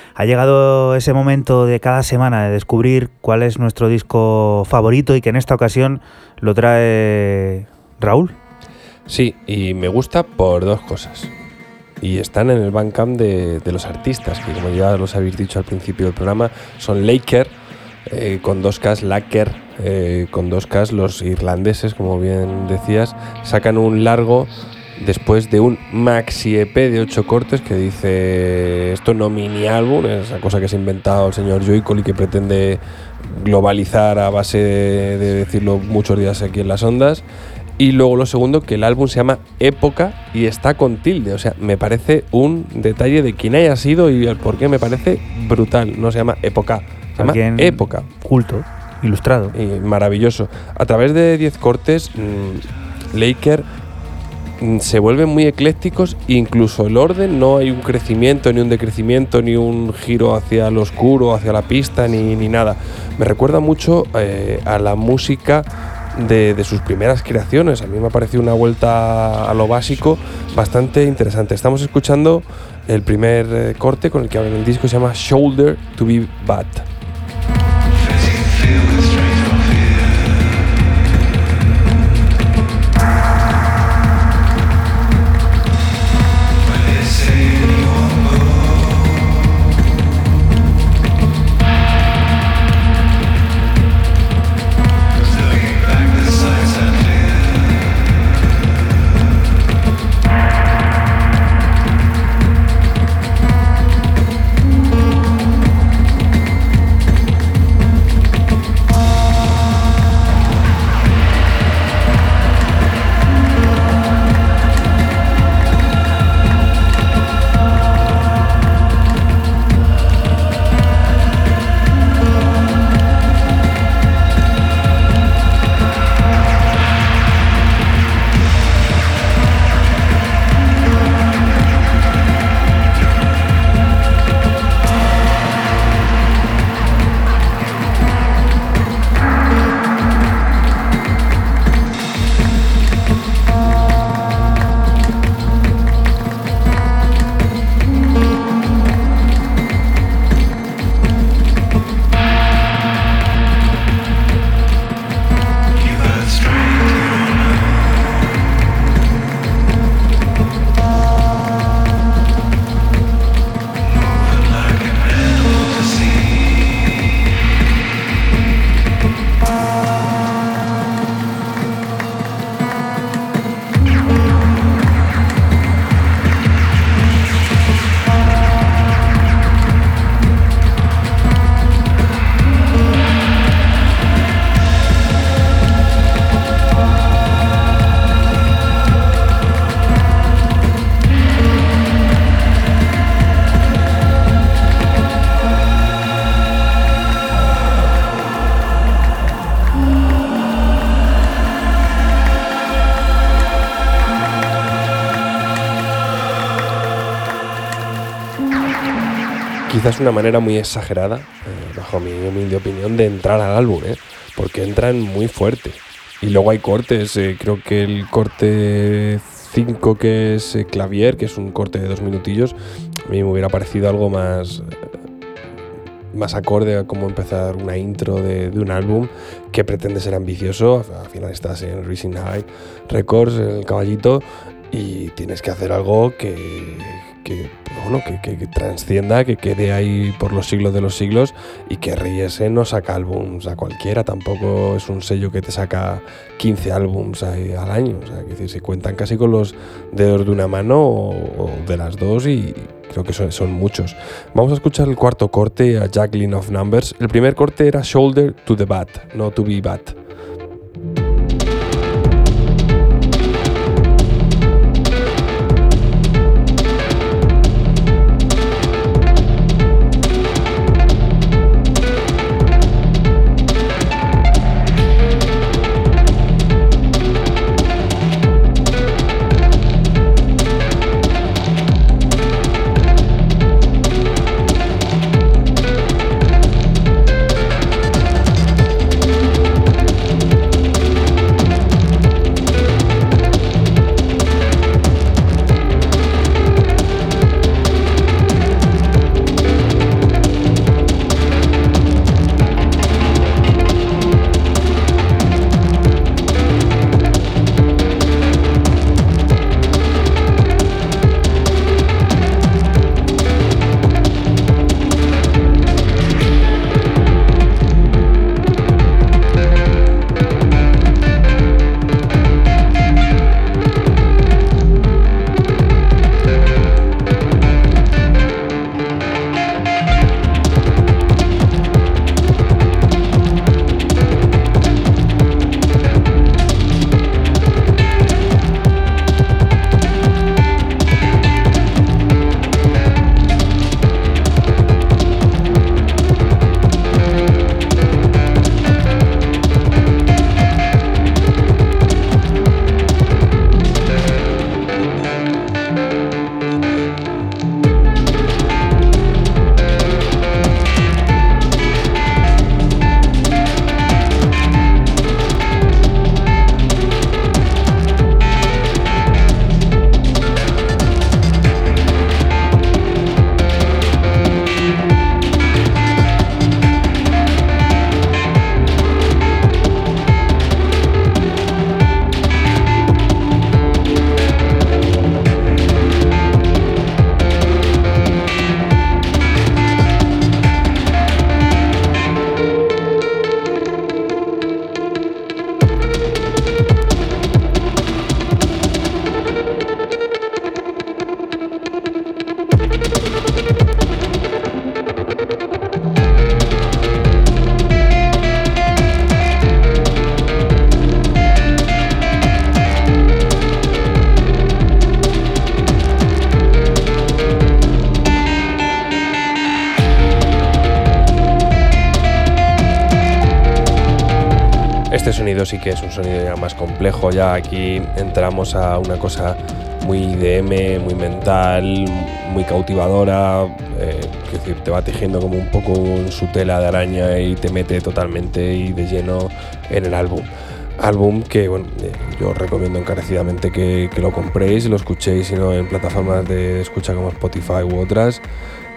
Ha llegado ese momento de cada semana de descubrir cuál es nuestro disco favorito y que en esta ocasión lo trae Raúl. Sí, y me gusta por dos cosas. Y están en el Bandcamp de, de los artistas, que como ya los habéis dicho al principio del programa, son Laker, eh, con dos Ks, Laker, eh, con dos Ks, los irlandeses, como bien decías, sacan un largo después de un maxi EP de 8 cortes que dice esto no mini álbum, esa cosa que se ha inventado el señor Joycol y que pretende globalizar a base de, decirlo muchos días aquí en las ondas. Y luego lo segundo, que el álbum se llama Época y está con tilde. O sea, me parece un detalle de quién haya sido y el por qué me parece brutal. No se llama Época, se llama Época. Culto, ilustrado. Y maravilloso. A través de 10 cortes, mmm, Laker Mm, se vuelven muy eclécticos, incluso el orden, no hay un crecimiento, ni un decrecimiento, ni un giro hacia lo oscuro, hacia la pista, ni, ni nada. Me recuerda mucho eh, a la música de, de, sus primeras creaciones. A mí me ha parecido una vuelta a lo básico bastante interesante. Estamos escuchando el primer eh, corte con el que hablan el disco, se llama Shoulder to be Bad. Una manera muy exagerada, eh, bajo mi humilde opinión, de entrar al álbum, ¿eh? porque entran muy fuerte. Y luego hay cortes, eh, creo que el corte 5 que es Clavier, que es un corte de dos minutillos, a mí me hubiera parecido algo más más acorde a cómo empezar una intro de, un álbum que pretende ser ambicioso. Al final estás en Racing High Records, en el caballito, y tienes que hacer algo que, que, bueno, que, que, transcienda, que quede ahí por los siglos de los siglos y que Reyes no saca álbums a cualquiera, tampoco es un sello que te saca 15 álbums al año, o sea, que se cuentan casi con los dedos de una mano o, de las dos y creo que son, son, muchos. Vamos a escuchar el cuarto corte a Jacqueline of Numbers. El primer corte era Shoulder to the Bat, no To Be Bat. Complejo, ya aquí entramos a una cosa muy DM, muy mental, muy cautivadora, eh, decir, te va tejiendo como un poco en su tela de araña y te mete totalmente y de lleno en el álbum. Álbum que bueno, eh, yo recomiendo encarecidamente que, que, lo compréis lo escuchéis, sino en plataformas de escucha como Spotify u otras.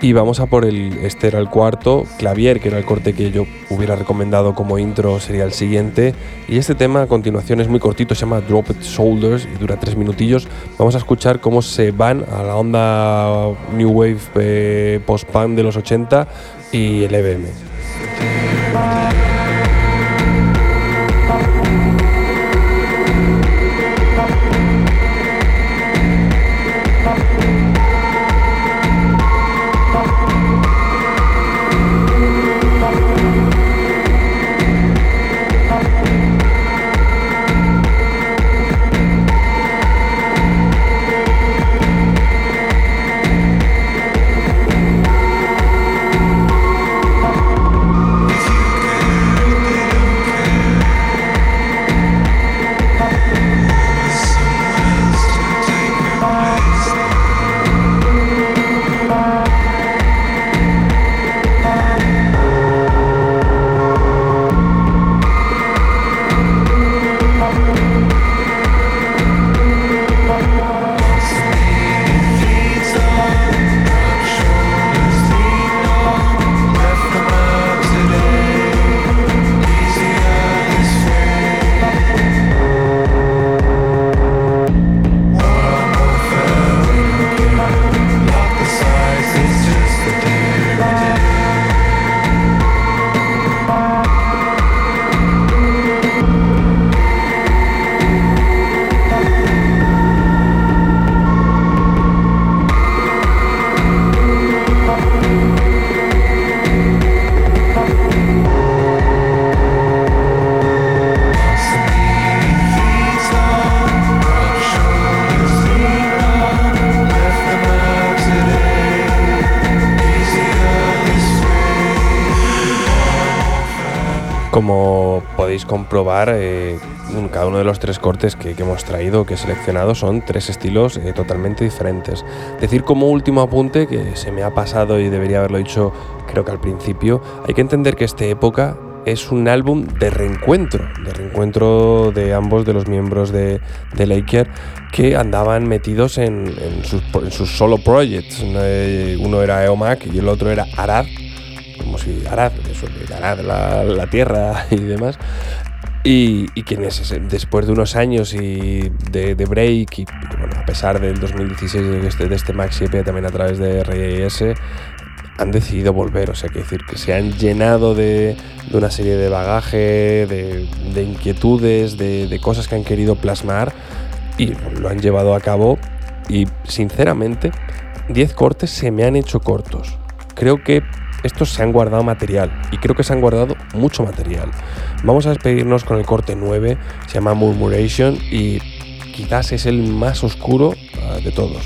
Y vamos a por el, este era el cuarto, Clavier, que era el corte que yo hubiera recomendado como intro, sería el siguiente. Y este tema a continuación es muy cortito, se llama Dropped Shoulders y dura tres minutillos. Vamos a escuchar cómo se van a la onda New Wave eh, post-punk de los 80 y el EBM. Comprobar, eh, cada uno de los tres cortes que, hemos traído, que he seleccionado, son tres estilos eh, totalmente diferentes. Decir como último apunte, que se me ha pasado y debería haberlo dicho creo que al principio, hay que entender que esta época es un álbum de reencuentro, de reencuentro de ambos de los miembros de, de Laker que andaban metidos en, sus, solo projects. Uno era Eomac y el otro era Arad, como si Arad, eso, Arad, la, la tierra y demás. Y, y quienes después de unos años y de, break y bueno, a pesar del 2016 de este, de este Maxi EP también a través de RIS han decidido volver, o sea, que decir que se han llenado de, de una serie de bagaje, de, de inquietudes, de, de, cosas que han querido plasmar y lo han llevado a cabo y sinceramente 10 cortes se me han hecho cortos. Creo que estos se han guardado material y creo que se han guardado mucho material. Vamos a despedirnos con el corte 9, se llama Murmuration y quizás es el más oscuro uh, de todos.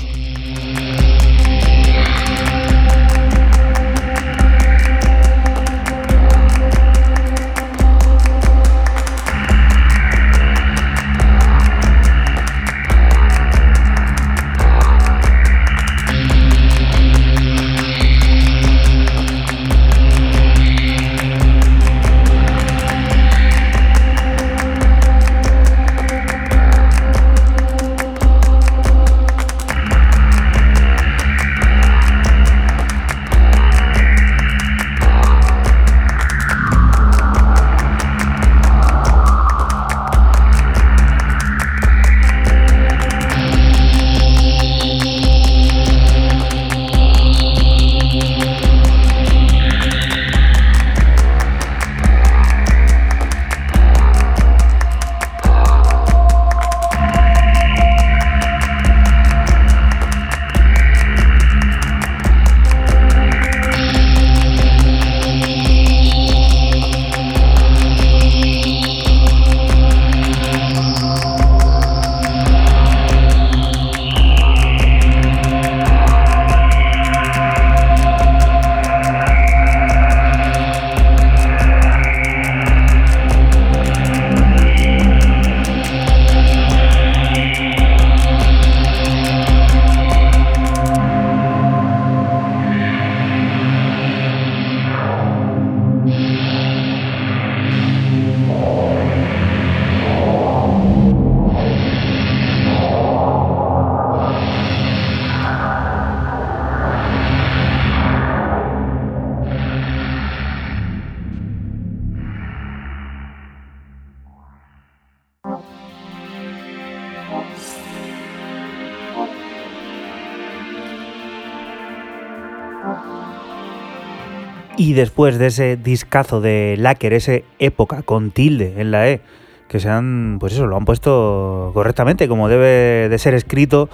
Después de ese discazo de Lacker, ese época con tilde en la E, que se han, pues eso, lo han puesto correctamente, como debe de ser escrito,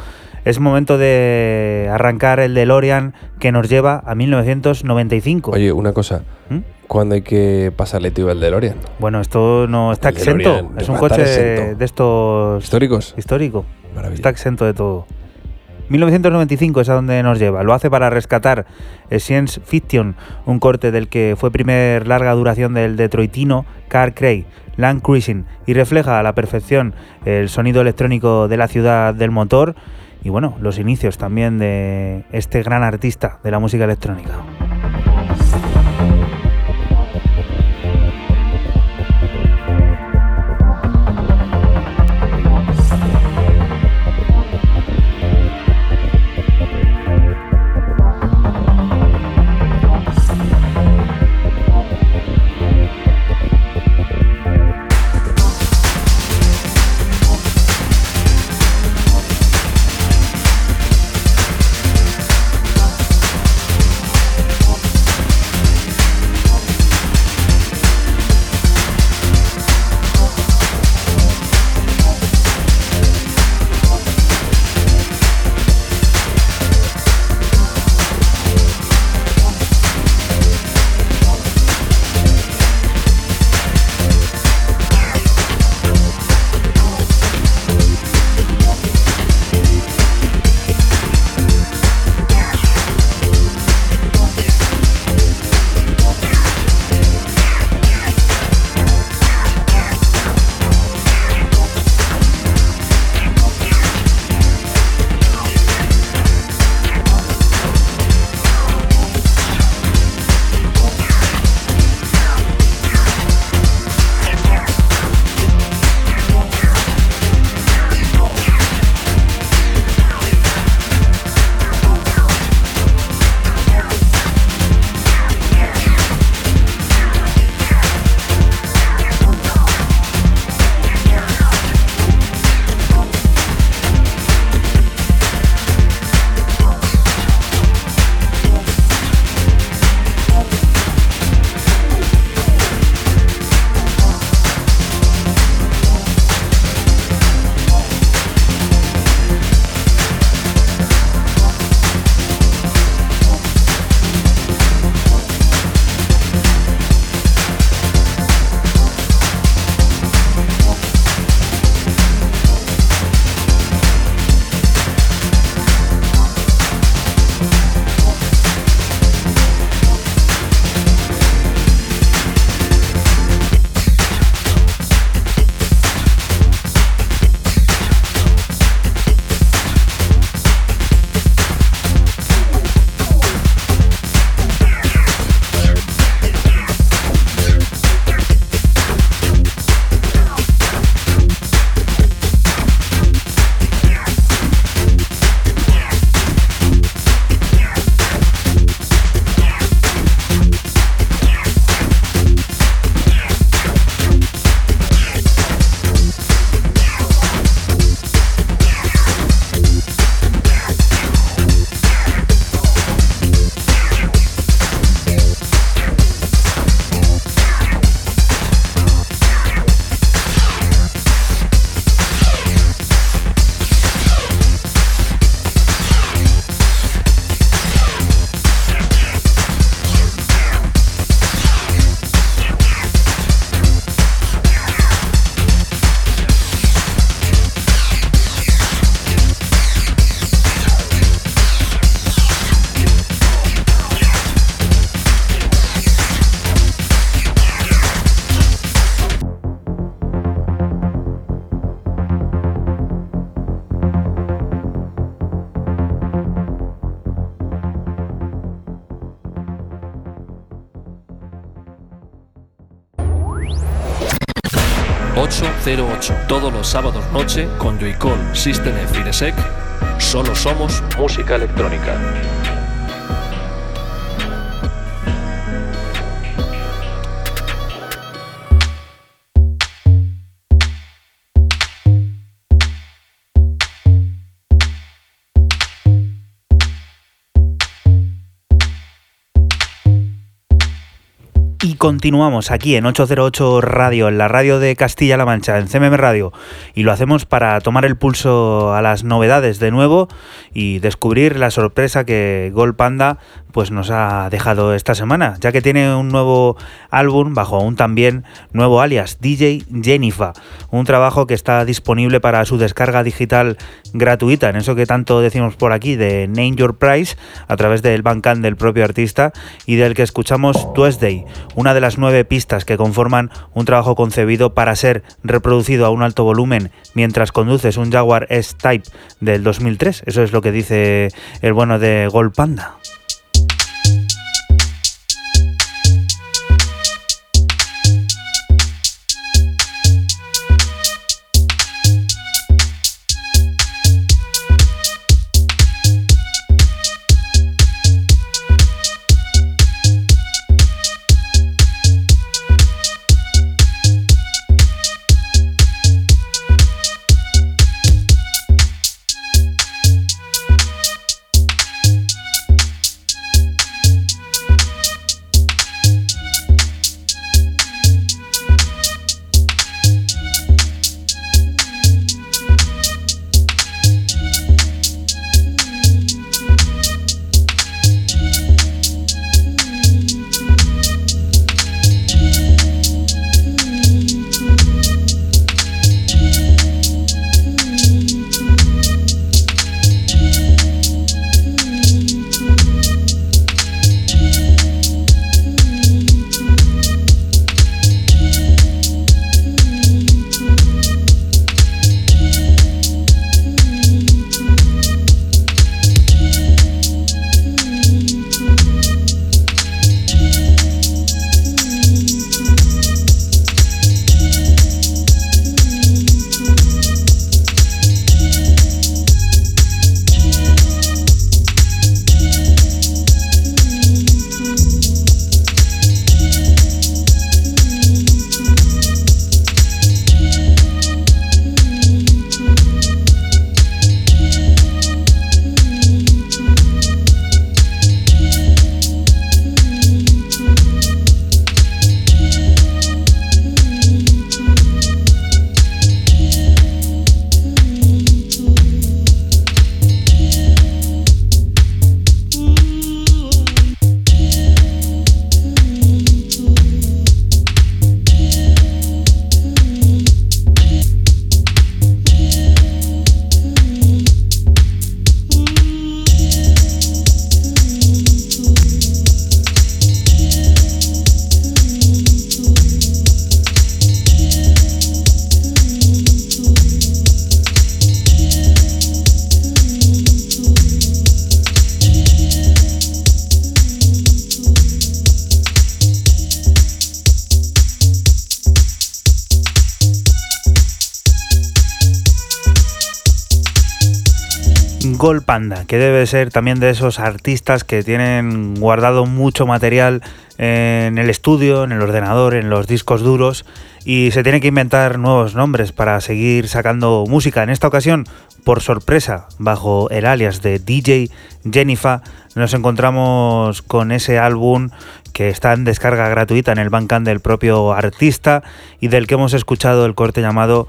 es momento de arrancar el DeLorean que nos lleva a 1995. Oye, una cosa. ¿Mm? ¿Cuándo hay que pasarle tío el DeLorean? Bueno, esto no está El exento. DeLorean Es un coche de estos ¿Históricos? histórico. Maravilla. Está exento de todo. 1995 es a donde nos lleva. Lo hace para rescatar Science Fiction, un corte del que fue primer larga duración del detroitino Car Cray, Land Cruising, y refleja a la perfección el sonido electrónico de la ciudad del motor y bueno, los inicios también de este gran artista de la música electrónica. ...808... Todos los sábados noche con Joycall, System F y. Solo somos música electrónica. Continuamos aquí en 808 Radio, en la radio de Castilla-La Mancha, en CMM Radio. Y lo hacemos para tomar el pulso a las novedades de nuevo y descubrir la sorpresa que Gold Panda pues nos ha dejado esta semana, ya que tiene un nuevo álbum bajo un también nuevo alias, DJ Jennifer, un trabajo que está disponible para su descarga digital gratuita, en eso que tanto decimos por aquí de Name Your Price, a través del Bandcamp del propio artista y del que escuchamos Tuesday, una de las nueve pistas que conforman un trabajo concebido para ser reproducido a un alto volumen mientras conduces un Jaguar S-Type del 2003, eso es lo que dice el bueno de Gold Panda. Panda, que debe ser también de esos artistas que tienen guardado mucho material en el estudio, en el ordenador, en los discos duros y se tiene que inventar nuevos nombres para seguir sacando música. En esta ocasión, por sorpresa, bajo el alias de DJ Jennifer, nos encontramos con ese álbum que está en descarga gratuita en el Bandcamp del propio artista y del que hemos escuchado el corte llamado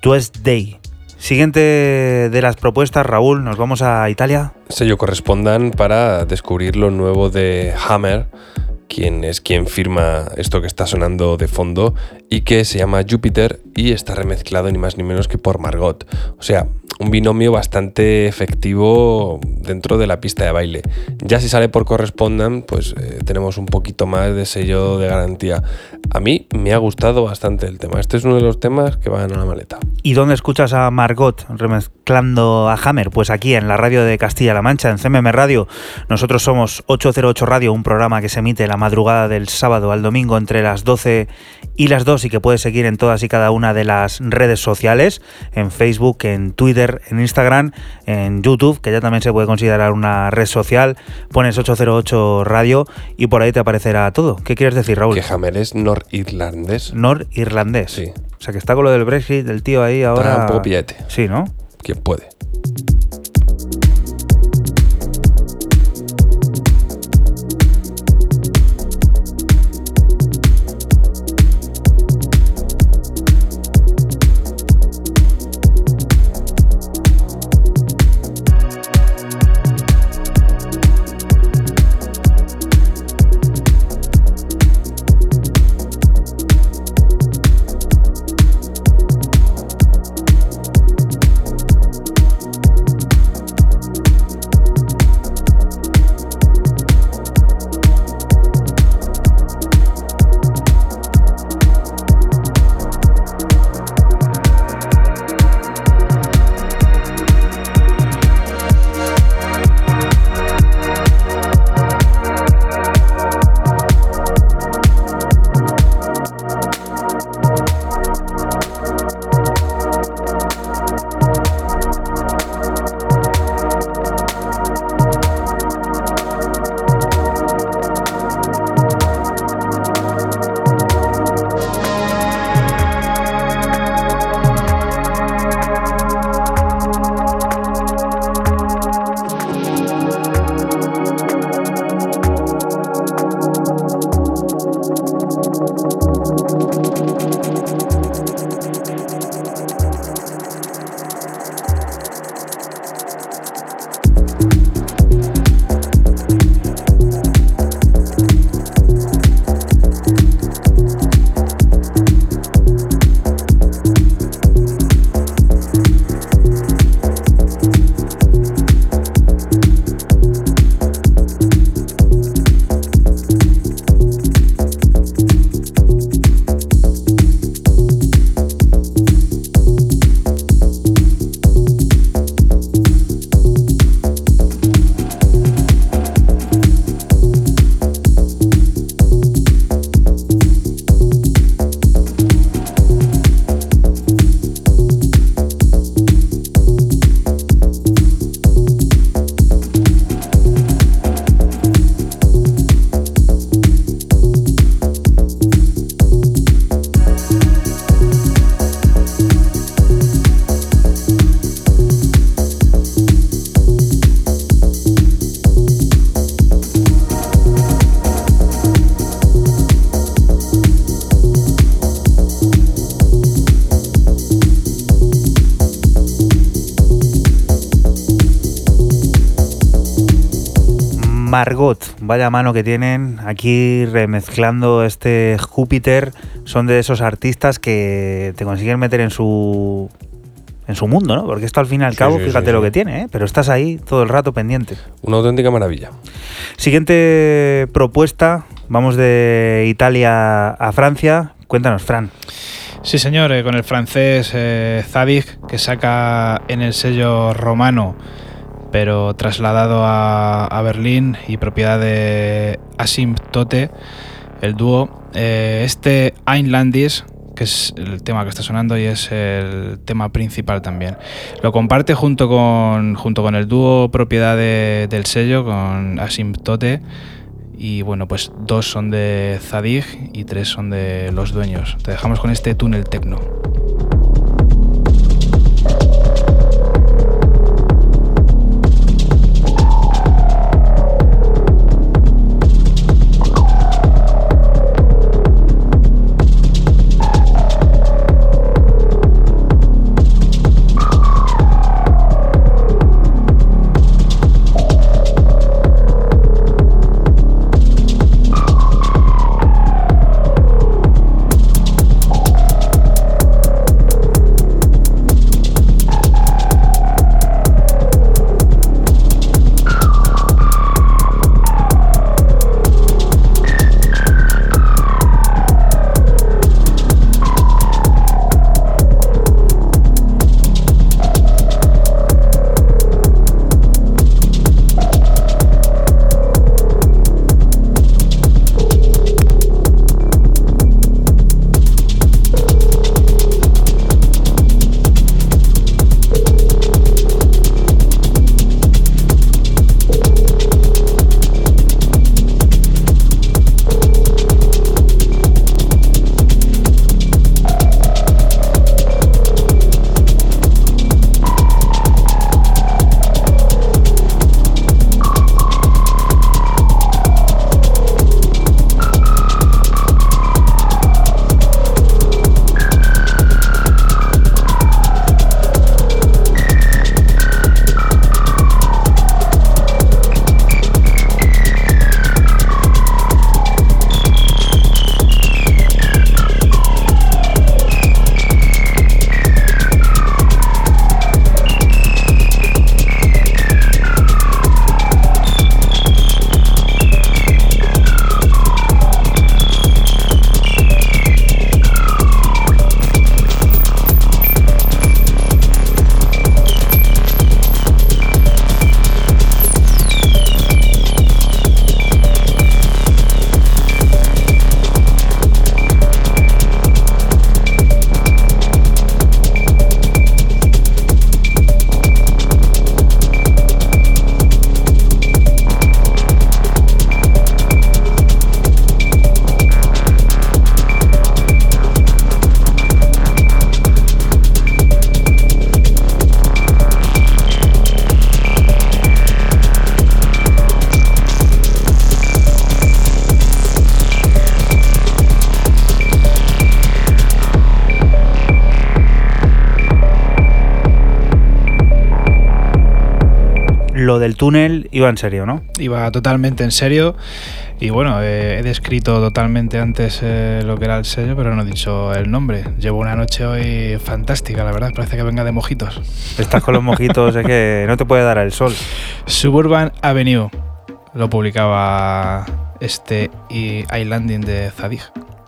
Tuesday. Siguiente de las propuestas, Raúl, nos vamos a Italia. Sello correspondan para descubrir lo nuevo de Hammer, quien es quien firma esto que está sonando de fondo y que se llama Jupiter y está remezclado ni más ni menos que por Margot. O sea, un binomio bastante efectivo dentro de la pista de baile. Ya si sale por correspondan, pues eh, tenemos un poquito más de sello de garantía. A mí me ha gustado bastante el tema. Este es uno de los temas que van a la maleta. ¿Y dónde escuchas a Margot remezclando a Hammer? Pues aquí en la radio de Castilla-La Mancha, en CMM Radio. Nosotros somos 808 Radio, un programa que se emite la madrugada del sábado al domingo entre las 12 y las 2 y que puedes seguir en todas y cada una de las redes sociales, en Facebook, en Twitter, en Instagram, en YouTube, que ya también se puede considerar una red social, pones 808 Radio y por ahí te aparecerá todo. ¿Qué quieres decir, Raúl? Que Hammer es norirlandés. Norirlandés. Sí. O sea, que está con lo del Brexit, del tío ahí ahora... Está un poco pillete. Sí, ¿no? ¿Quién puede? Mano que tienen aquí remezclando este Júpiter. Son de esos artistas que te consiguen meter en su en su mundo, ¿no? Porque esto al fin y al cabo, fíjate lo que tiene, ¿eh? Pero estás ahí todo el rato pendiente. Una auténtica maravilla. Siguiente propuesta, vamos de Italia a Francia. Cuéntanos, Fran. Sí, señor, eh, con el francés eh, Zadig, que saca en el sello romano, pero trasladado a, Berlín y propiedad de Asymptote, el dúo. Eh, este Einlandis, que es el tema que está sonando y es el tema principal también. Lo comparte junto con, junto con el dúo propiedad del sello, con Asymptote y bueno, pues dos son de Zadig y tres son de los dueños. Te dejamos con este túnel tecno. Del túnel iba en serio, ¿no? Iba totalmente en serio. Y bueno, eh, he descrito totalmente antes eh, lo que era el sello, pero no he dicho el nombre. Llevo una noche hoy fantástica, la verdad. Parece que venga de mojitos. Estás con los mojitos, es que no te puede dar el sol. Suburban Avenue lo publicaba este Islanding de Zadig.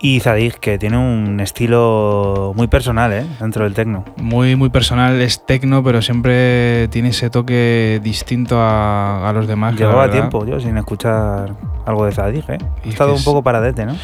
Y Zadig, que tiene un estilo muy personal, ¿eh? Dentro del tecno. Muy, muy personal, es tecno, pero siempre tiene ese toque distinto a, los demás. Llevaba tiempo yo sin escuchar algo de Zadig, ¿eh? He estado un poco paradete, ¿no?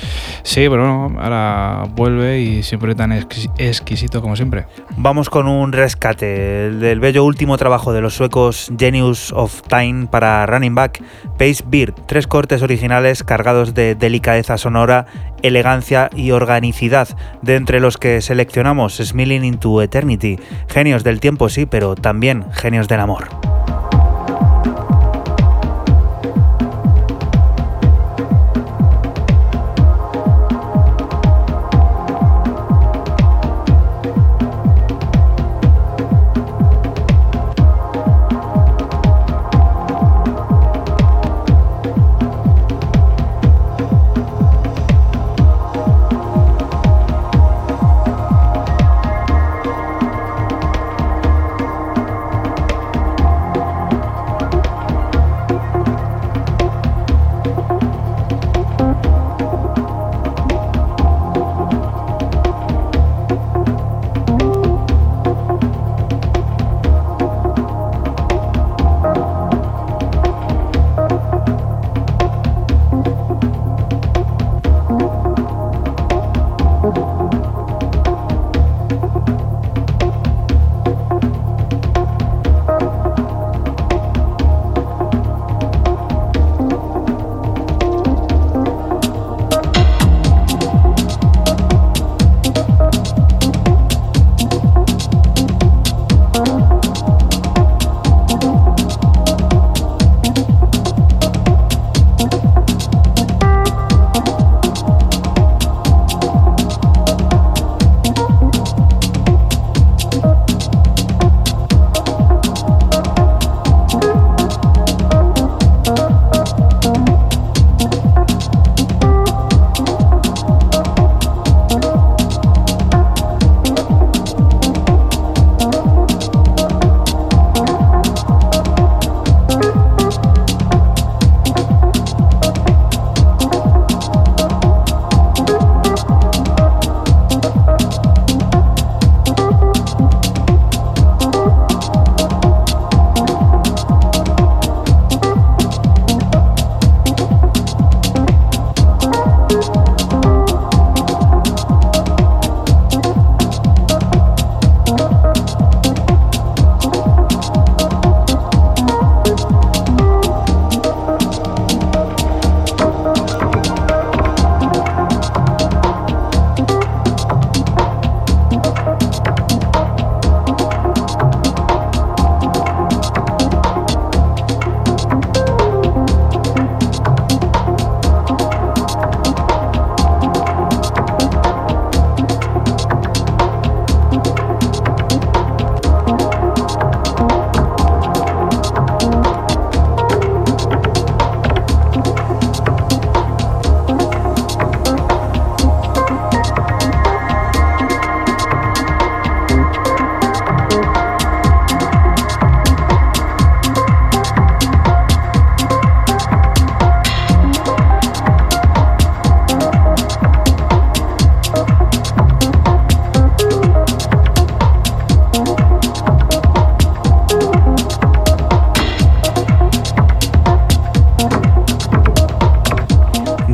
Sí, pero ahora vuelve y siempre tan exquisito como siempre. Vamos con un rescate del bello último trabajo de los suecos Genius of Time para Running Back, Pace Beard. Tres cortes originales cargados de delicadeza sonora, elegancia y organicidad, de entre los que seleccionamos Smiling into Eternity. Genios del tiempo, sí, pero también genios del amor.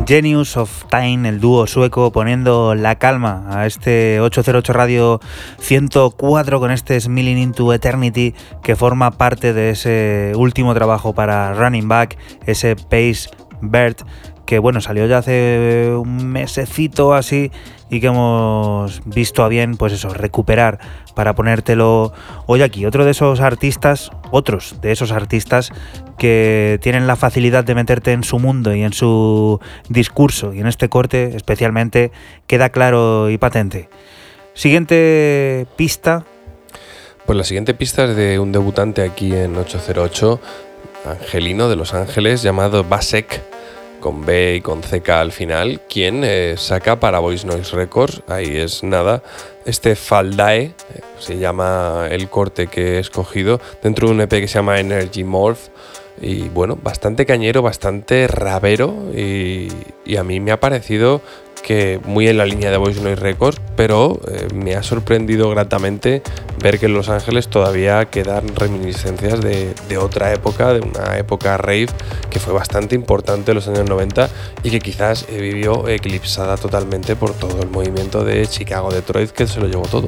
Genius of Time, el dúo sueco, poniendo la calma a este 808 Radio 104 con este Smiling into Eternity que forma parte de ese último trabajo para Running Back, ese Pace Bird que bueno, salió ya hace un mesecito así y que hemos visto a bien, pues eso, recuperar para ponértelo hoy aquí. Otro de esos artistas, otros de esos artistas que tienen la facilidad de meterte en su mundo y en su discurso y en este corte especialmente queda claro y patente. Siguiente pista. Pues la siguiente pista es de un debutante aquí en 808, Angelino de Los Ángeles, llamado Basek con B y con CK al final, quien eh, saca para Voice Noise Records, ahí es nada, este Faldae, se llama el corte que he escogido, dentro de un EP que se llama Energy Morph, y bueno, bastante cañero, bastante rabero, y a mí me ha parecido muy en la línea de Voice Noise Records, pero eh, me ha sorprendido gratamente ver que en Los Ángeles todavía quedan reminiscencias de, de, otra época, de una época rave que fue bastante importante en los años 90 y que quizás vivió eclipsada totalmente por todo el movimiento de Chicago-Detroit que se lo llevó todo.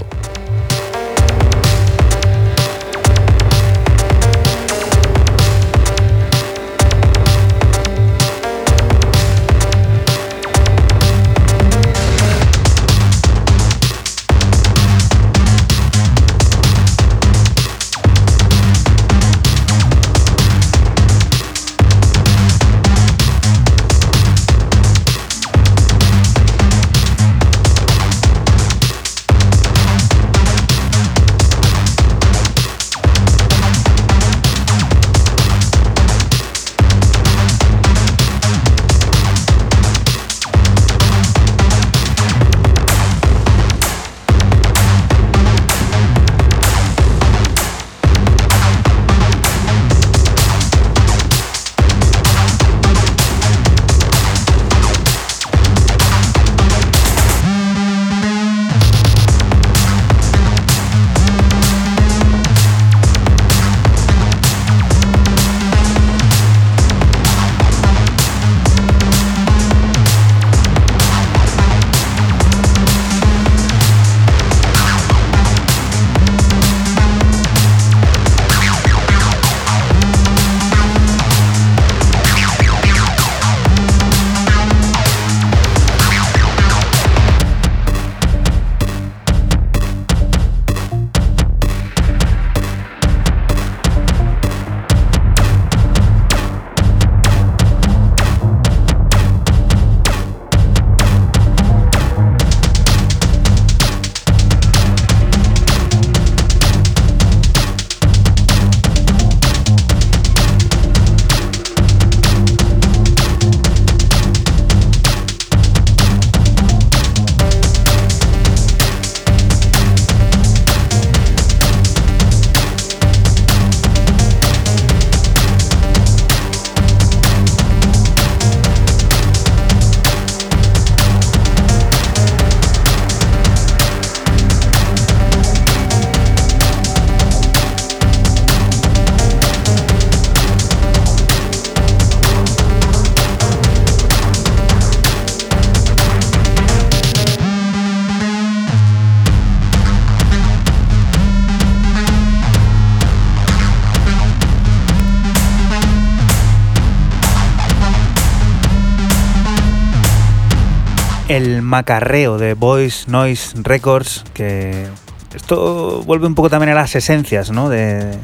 El macarreo de Voice Noise Records, que esto vuelve un poco también a las esencias ¿no? de,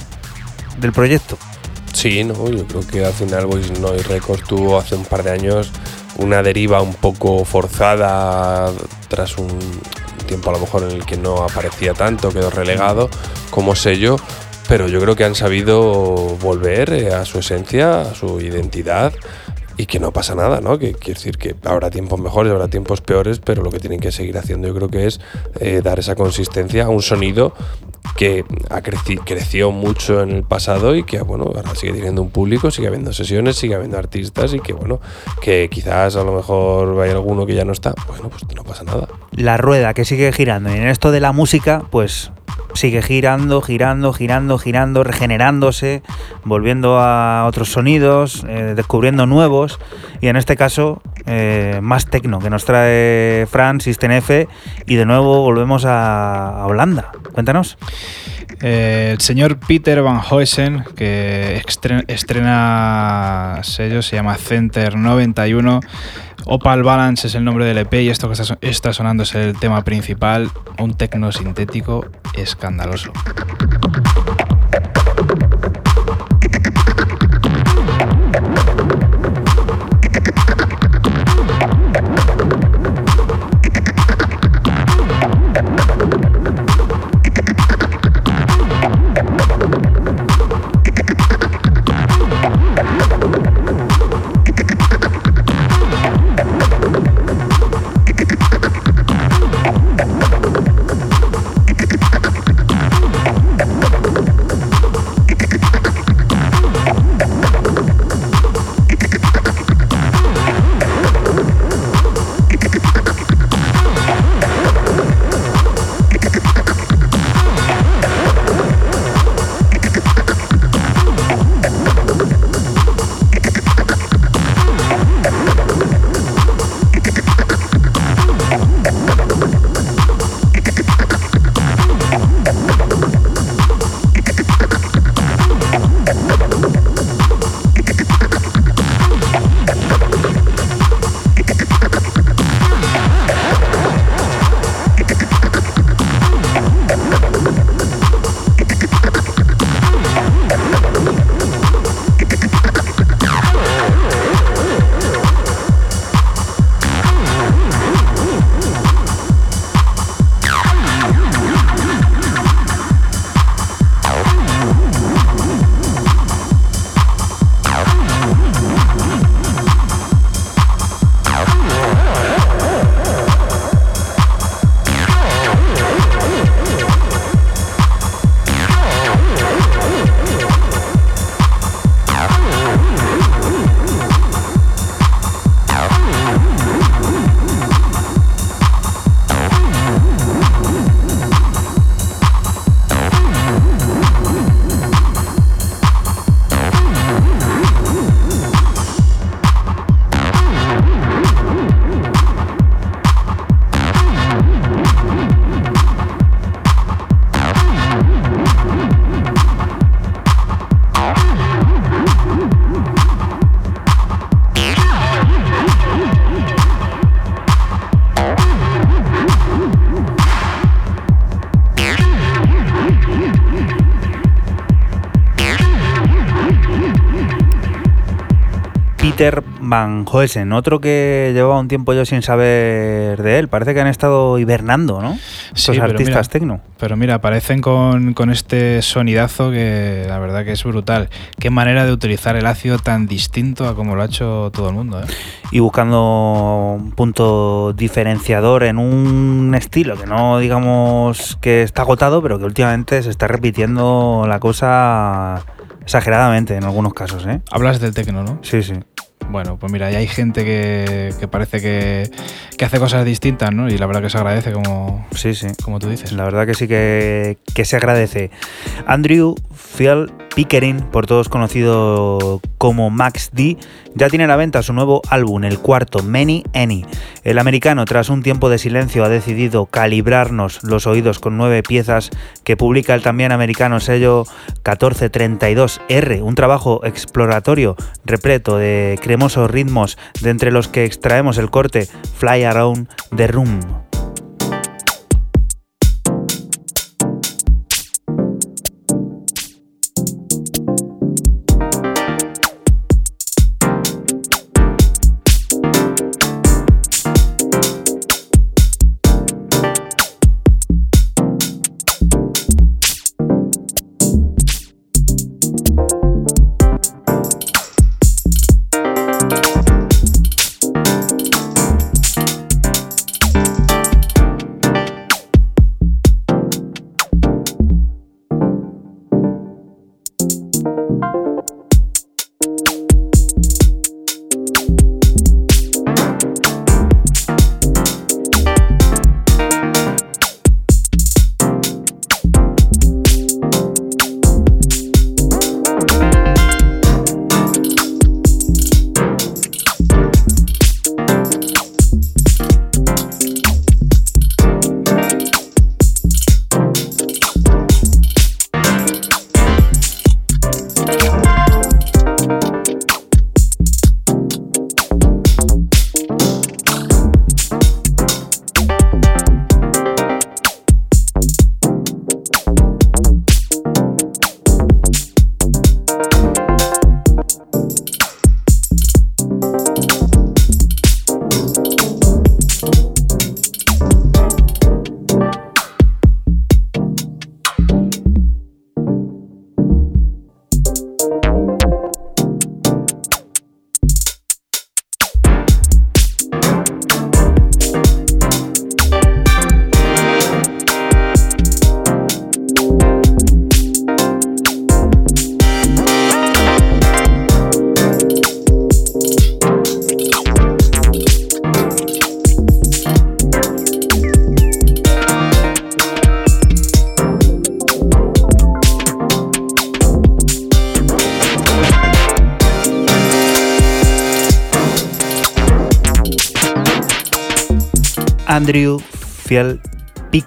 del proyecto. Sí, no, yo creo que al final Voice Noise Records tuvo hace un par de años una deriva un poco forzada tras un tiempo a lo mejor en el que no aparecía tanto, quedó relegado como sello, pero yo creo que han sabido volver eh, a su esencia, a su identidad y que no pasa nada, ¿no? Que quiere decir que habrá tiempos mejores, habrá tiempos peores, pero lo que tienen que seguir haciendo yo creo que es eh, dar esa consistencia a un sonido que ha creci creció mucho en el pasado y que bueno, ahora sigue teniendo un público, sigue habiendo sesiones, sigue habiendo artistas y que bueno, que quizás a lo mejor hay alguno que ya no está, bueno, pues no pasa nada. La rueda que sigue girando y en esto de la música, pues sigue girando, girando, girando, girando, regenerándose, volviendo a otros sonidos, eh, descubriendo nuevos y en este caso eh, más tecno que nos trae Fran, System F y de nuevo volvemos a, Holanda. Cuéntanos. Eh, el señor Peter Van Hoysen, que estrena, sello, se llama Center 91. Opal Balance es el nombre del EP y esto que está, está sonando es el tema principal, un tecno sintético escandaloso. Van Hoesen, otro que llevaba un tiempo yo sin saber de él. Parece que han estado hibernando, ¿no? Estos artistas tecno. Pero mira, aparecen con, este sonidazo que la verdad que es brutal. Qué manera de utilizar el ácido tan distinto a como lo ha hecho todo el mundo. ¿eh? Y buscando un punto diferenciador en un estilo que no digamos que está agotado, pero que últimamente se está repitiendo la cosa exageradamente en algunos casos. ¿eh? Hablas del tecno, ¿no? Sí, sí. Bueno, pues mira, ya hay gente que, parece que, hace cosas distintas, ¿no? Y la verdad que se agradece, como, sí, sí. como tú dices. La verdad que sí que, que se agradece. Andrew Phil Pickering, por todos conocido como Max D, ya tiene a la venta su nuevo álbum, el cuarto, Many Any. El americano, tras un tiempo de silencio, ha decidido calibrarnos los oídos con nueve piezas que publica el también americano sello 1432R, un trabajo exploratorio repleto de cremosos ritmos, de entre los que extraemos el corte Fly Around the Room.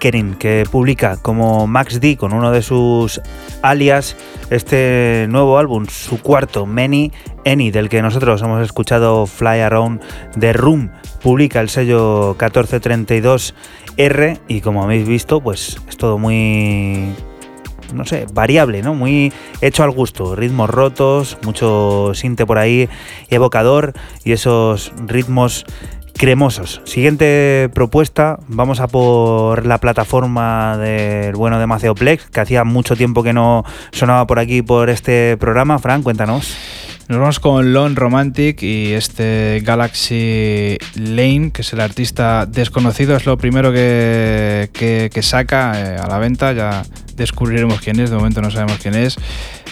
Pickering, que publica como Max D con uno de sus alias este nuevo álbum, su cuarto, Many Any, del que nosotros hemos escuchado Fly Around the Room. Publica el sello 1432R y como habéis visto, pues es todo muy no sé, variable, ¿no? Muy hecho al gusto, ritmos rotos, mucho sinte por ahí, evocador y esos ritmos cremosos. Siguiente propuesta, vamos a por la plataforma del bueno de Maceoplex, que hacía mucho tiempo que no sonaba por aquí por este programa. Fran, cuéntanos. Nos vamos con Lone Romantic y este Galaxy Lane, que es el artista desconocido, es lo primero que, que, saca eh, a la venta, ya descubriremos quién es, de momento no sabemos quién es.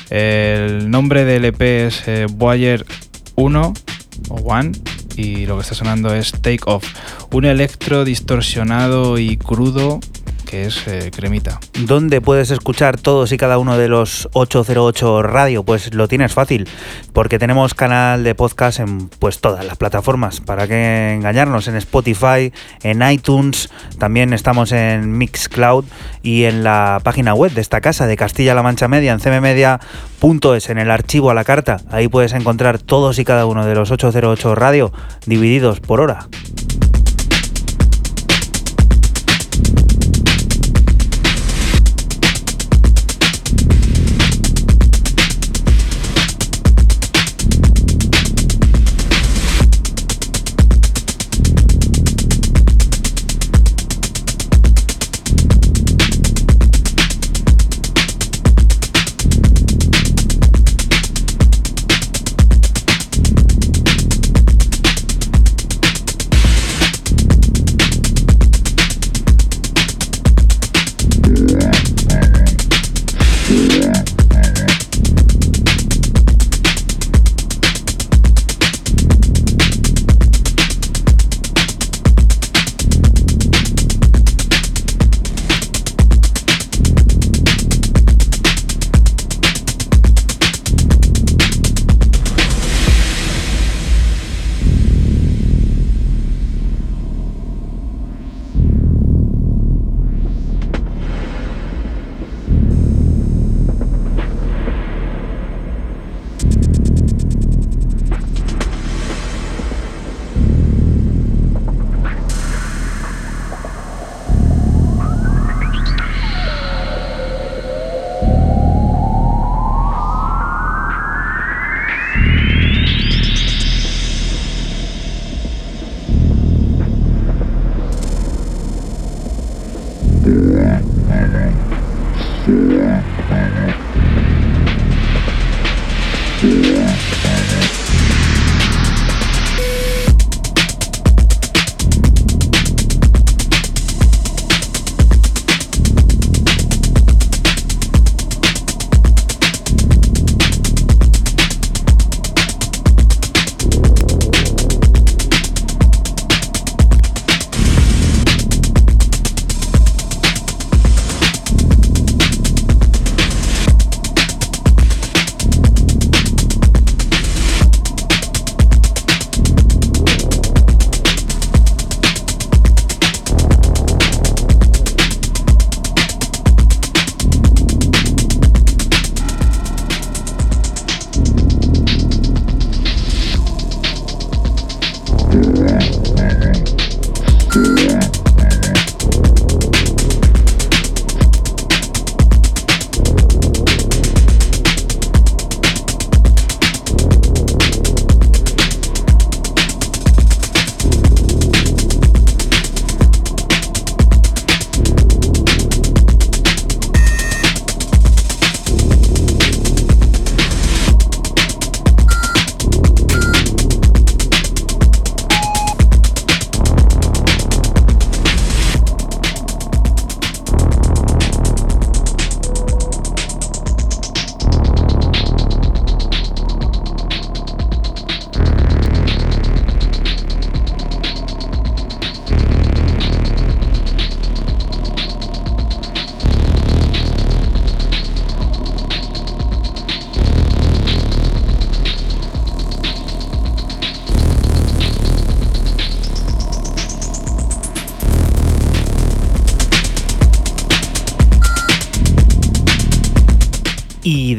El nombre del EP es eh, Voyager 1 o One y lo que está sonando es Take Off, un electro distorsionado y crudo que es eh, Cremita. ¿Dónde puedes escuchar todos y cada uno de los 808 Radio? Pues lo tienes fácil, porque tenemos canal de podcast en pues todas las plataformas, para que engañarnos, en Spotify, en iTunes, también estamos en Mixcloud y en la página web de esta casa de Castilla-La Mancha Media, en cmmedia.es, en el archivo a la carta. Ahí puedes encontrar todos y cada uno de los 808 Radio divididos por hora.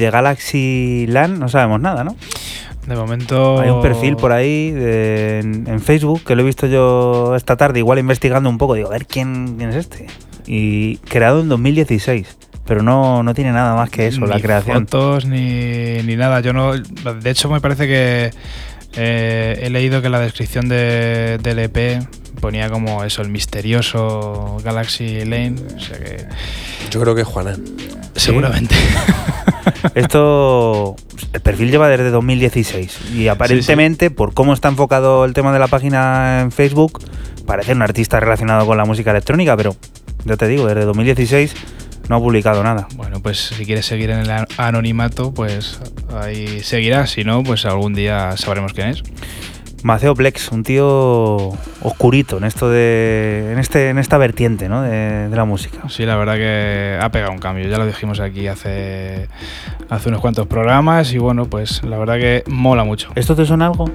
De Galaxy LAN no sabemos nada, ¿no? De momento. Hay un perfil por ahí en, Facebook que lo he visto yo esta tarde, igual investigando un poco. Digo, a ver quién, quién es este. Y creado en 2016 pero no, no tiene nada más que eso, la creación. fotos ni, ni nada. Yo no. De hecho, me parece que eh, he leído que la descripción de, del EP ponía como eso, el misterioso Galaxy Lane. O sea que. Yo creo que Juana. Seguramente. Esto. El perfil lleva desde 2016 y aparentemente, por cómo está enfocado el tema de la página en Facebook, parece un artista relacionado con la música electrónica, pero ya te digo, desde 2016 no ha publicado nada. Bueno, pues si quieres seguir en el anonimato, pues ahí seguirá. Si no, pues algún día sabremos quién es. Maceo Plex, un tío oscurito en esto de. en este, en esta vertiente, ¿no? De, de, la música. Sí, la verdad que ha pegado un cambio. Ya lo dijimos aquí hace. hace unos cuantos programas. Y bueno, pues la verdad que mola mucho. ¿Esto te suena algo?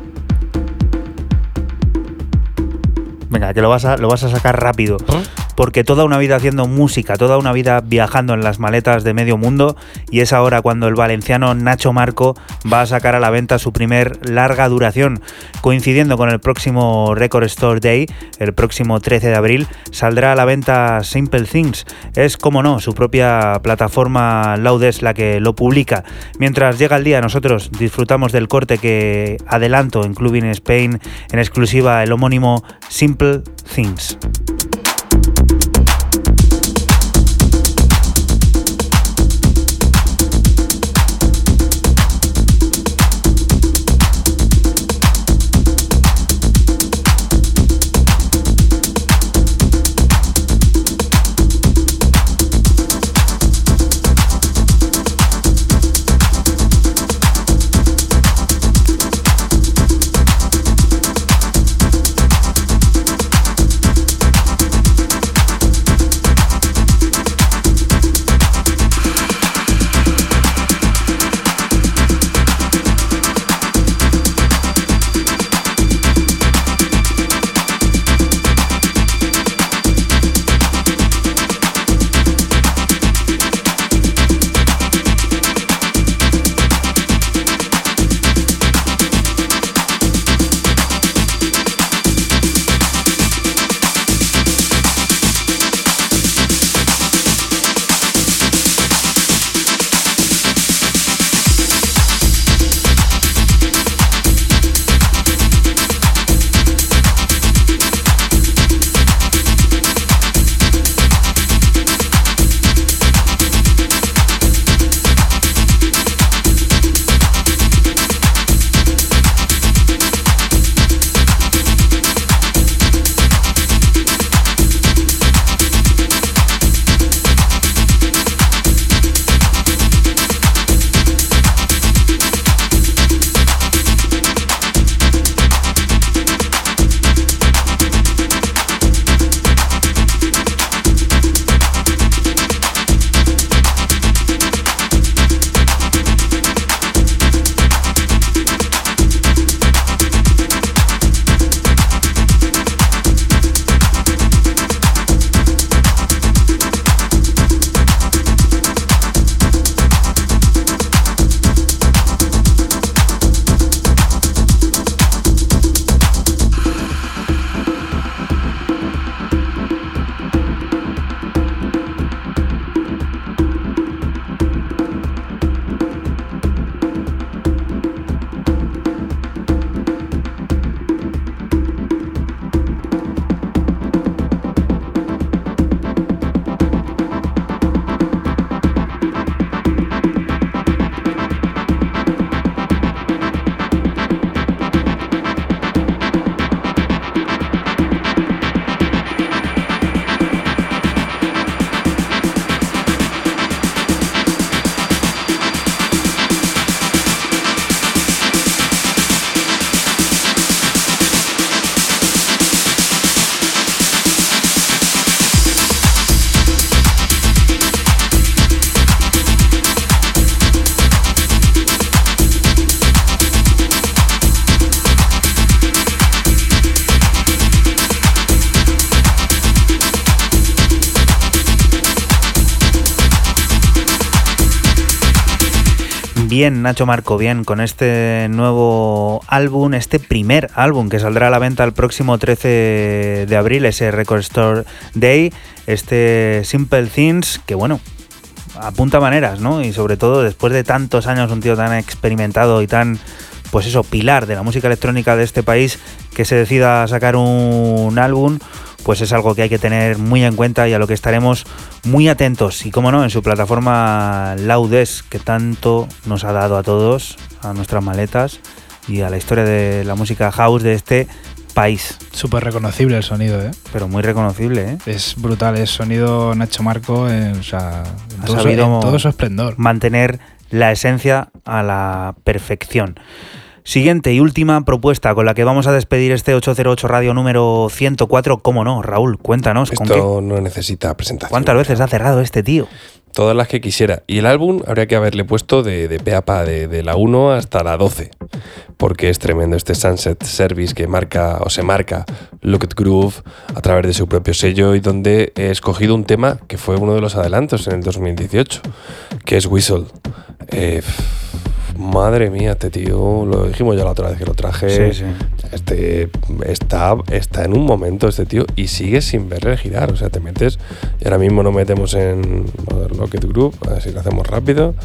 Venga, que lo vas a, lo vas a sacar rápido. ¿Ah? Porque toda una vida haciendo música, toda una vida viajando en las maletas de medio mundo y es ahora cuando el valenciano Nacho Marco va a sacar a la venta su primer larga duración. Coincidiendo con el próximo Record Store Day, el próximo 13 de abril, saldrá a la venta Simple Things. Es, como no, su propia plataforma Laudes la que lo publica. Mientras llega el día, nosotros disfrutamos del corte que adelanto en Clubbing Spain en exclusiva el homónimo Simple Things. Bien, Nacho Marco, bien, con este nuevo álbum, este primer álbum que saldrá a la venta el próximo 13 de abril, ese Record Store Day, este Simple Things, que bueno, apunta maneras, ¿no? Y sobre todo después de tantos años, un tío tan experimentado y tan, pues eso, pilar de la música electrónica de este país, que se decida sacar un álbum, pues es algo que hay que tener muy en cuenta y a lo que estaremos muy atentos. Y como no, en su plataforma Laudes, que tanto nos ha dado a todos, a nuestras maletas y a la historia de la música house de este país. Súper reconocible el sonido, ¿eh? Pero muy reconocible, ¿eh? Es brutal, es sonido Nacho Marco en, o sea, en Ha todo, sabido en todo su esplendor. Mantener la esencia a la perfección. Siguiente y última propuesta con la que vamos a despedir este 808 Radio número 104. ¿Cómo no? Raúl, cuéntanos. ¿con qué? Esto no necesita presentación. ¿Cuántas veces ha cerrado este tío? Todas las que quisiera. Y el álbum habría que haberle puesto de, de pe a pa, de, de la 1 hasta la 12. Porque es tremendo este Sunset Service que marca o se marca Look at Groove a través de su propio sello y donde he escogido un tema que fue uno de los adelantos en el 2018, que es Whistle. Eh, madre mía, este tío, lo dijimos ya la otra vez que lo traje. Sí, sí. Este está, está en un momento este tío y sigue sin verle girar. O sea, te metes y ahora mismo nos metemos en a ver, Locket Group, a ver si lo hacemos rápido.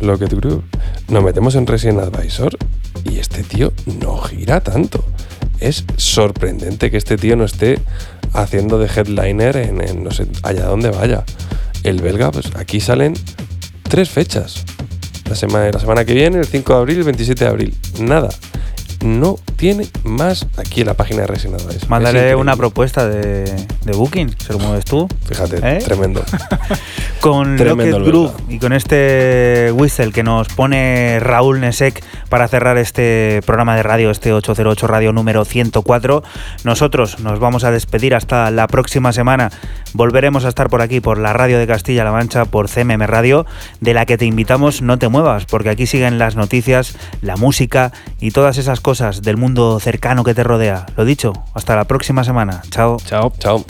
Locket Group. Nos metemos en Resident Advisor y este tío no gira tanto. Es sorprendente que este tío no esté haciendo de headliner en, en no sé, allá donde vaya. El belga, pues aquí salen tres fechas. La semana, la semana que viene, el 5 de abril, el 27 de abril. Nada. No tiene más aquí en la página de Resident Advisor. Es Mándale una propuesta de, de booking, se lo mueves tú. Fíjate, ¿Eh? tremendo. Con Tremendo Locket el Groove y con este whistle que nos pone Raúl Nesek para cerrar este programa de radio, este 808 Radio número 104. Nosotros nos vamos a despedir hasta la próxima semana. Volveremos a estar por aquí, por la radio de Castilla-La Mancha, por CMM Radio, de la que te invitamos no te muevas, porque aquí siguen las noticias, la música y todas esas cosas del mundo cercano que te rodea. Lo dicho, hasta la próxima semana. Chao. Chao. Chao.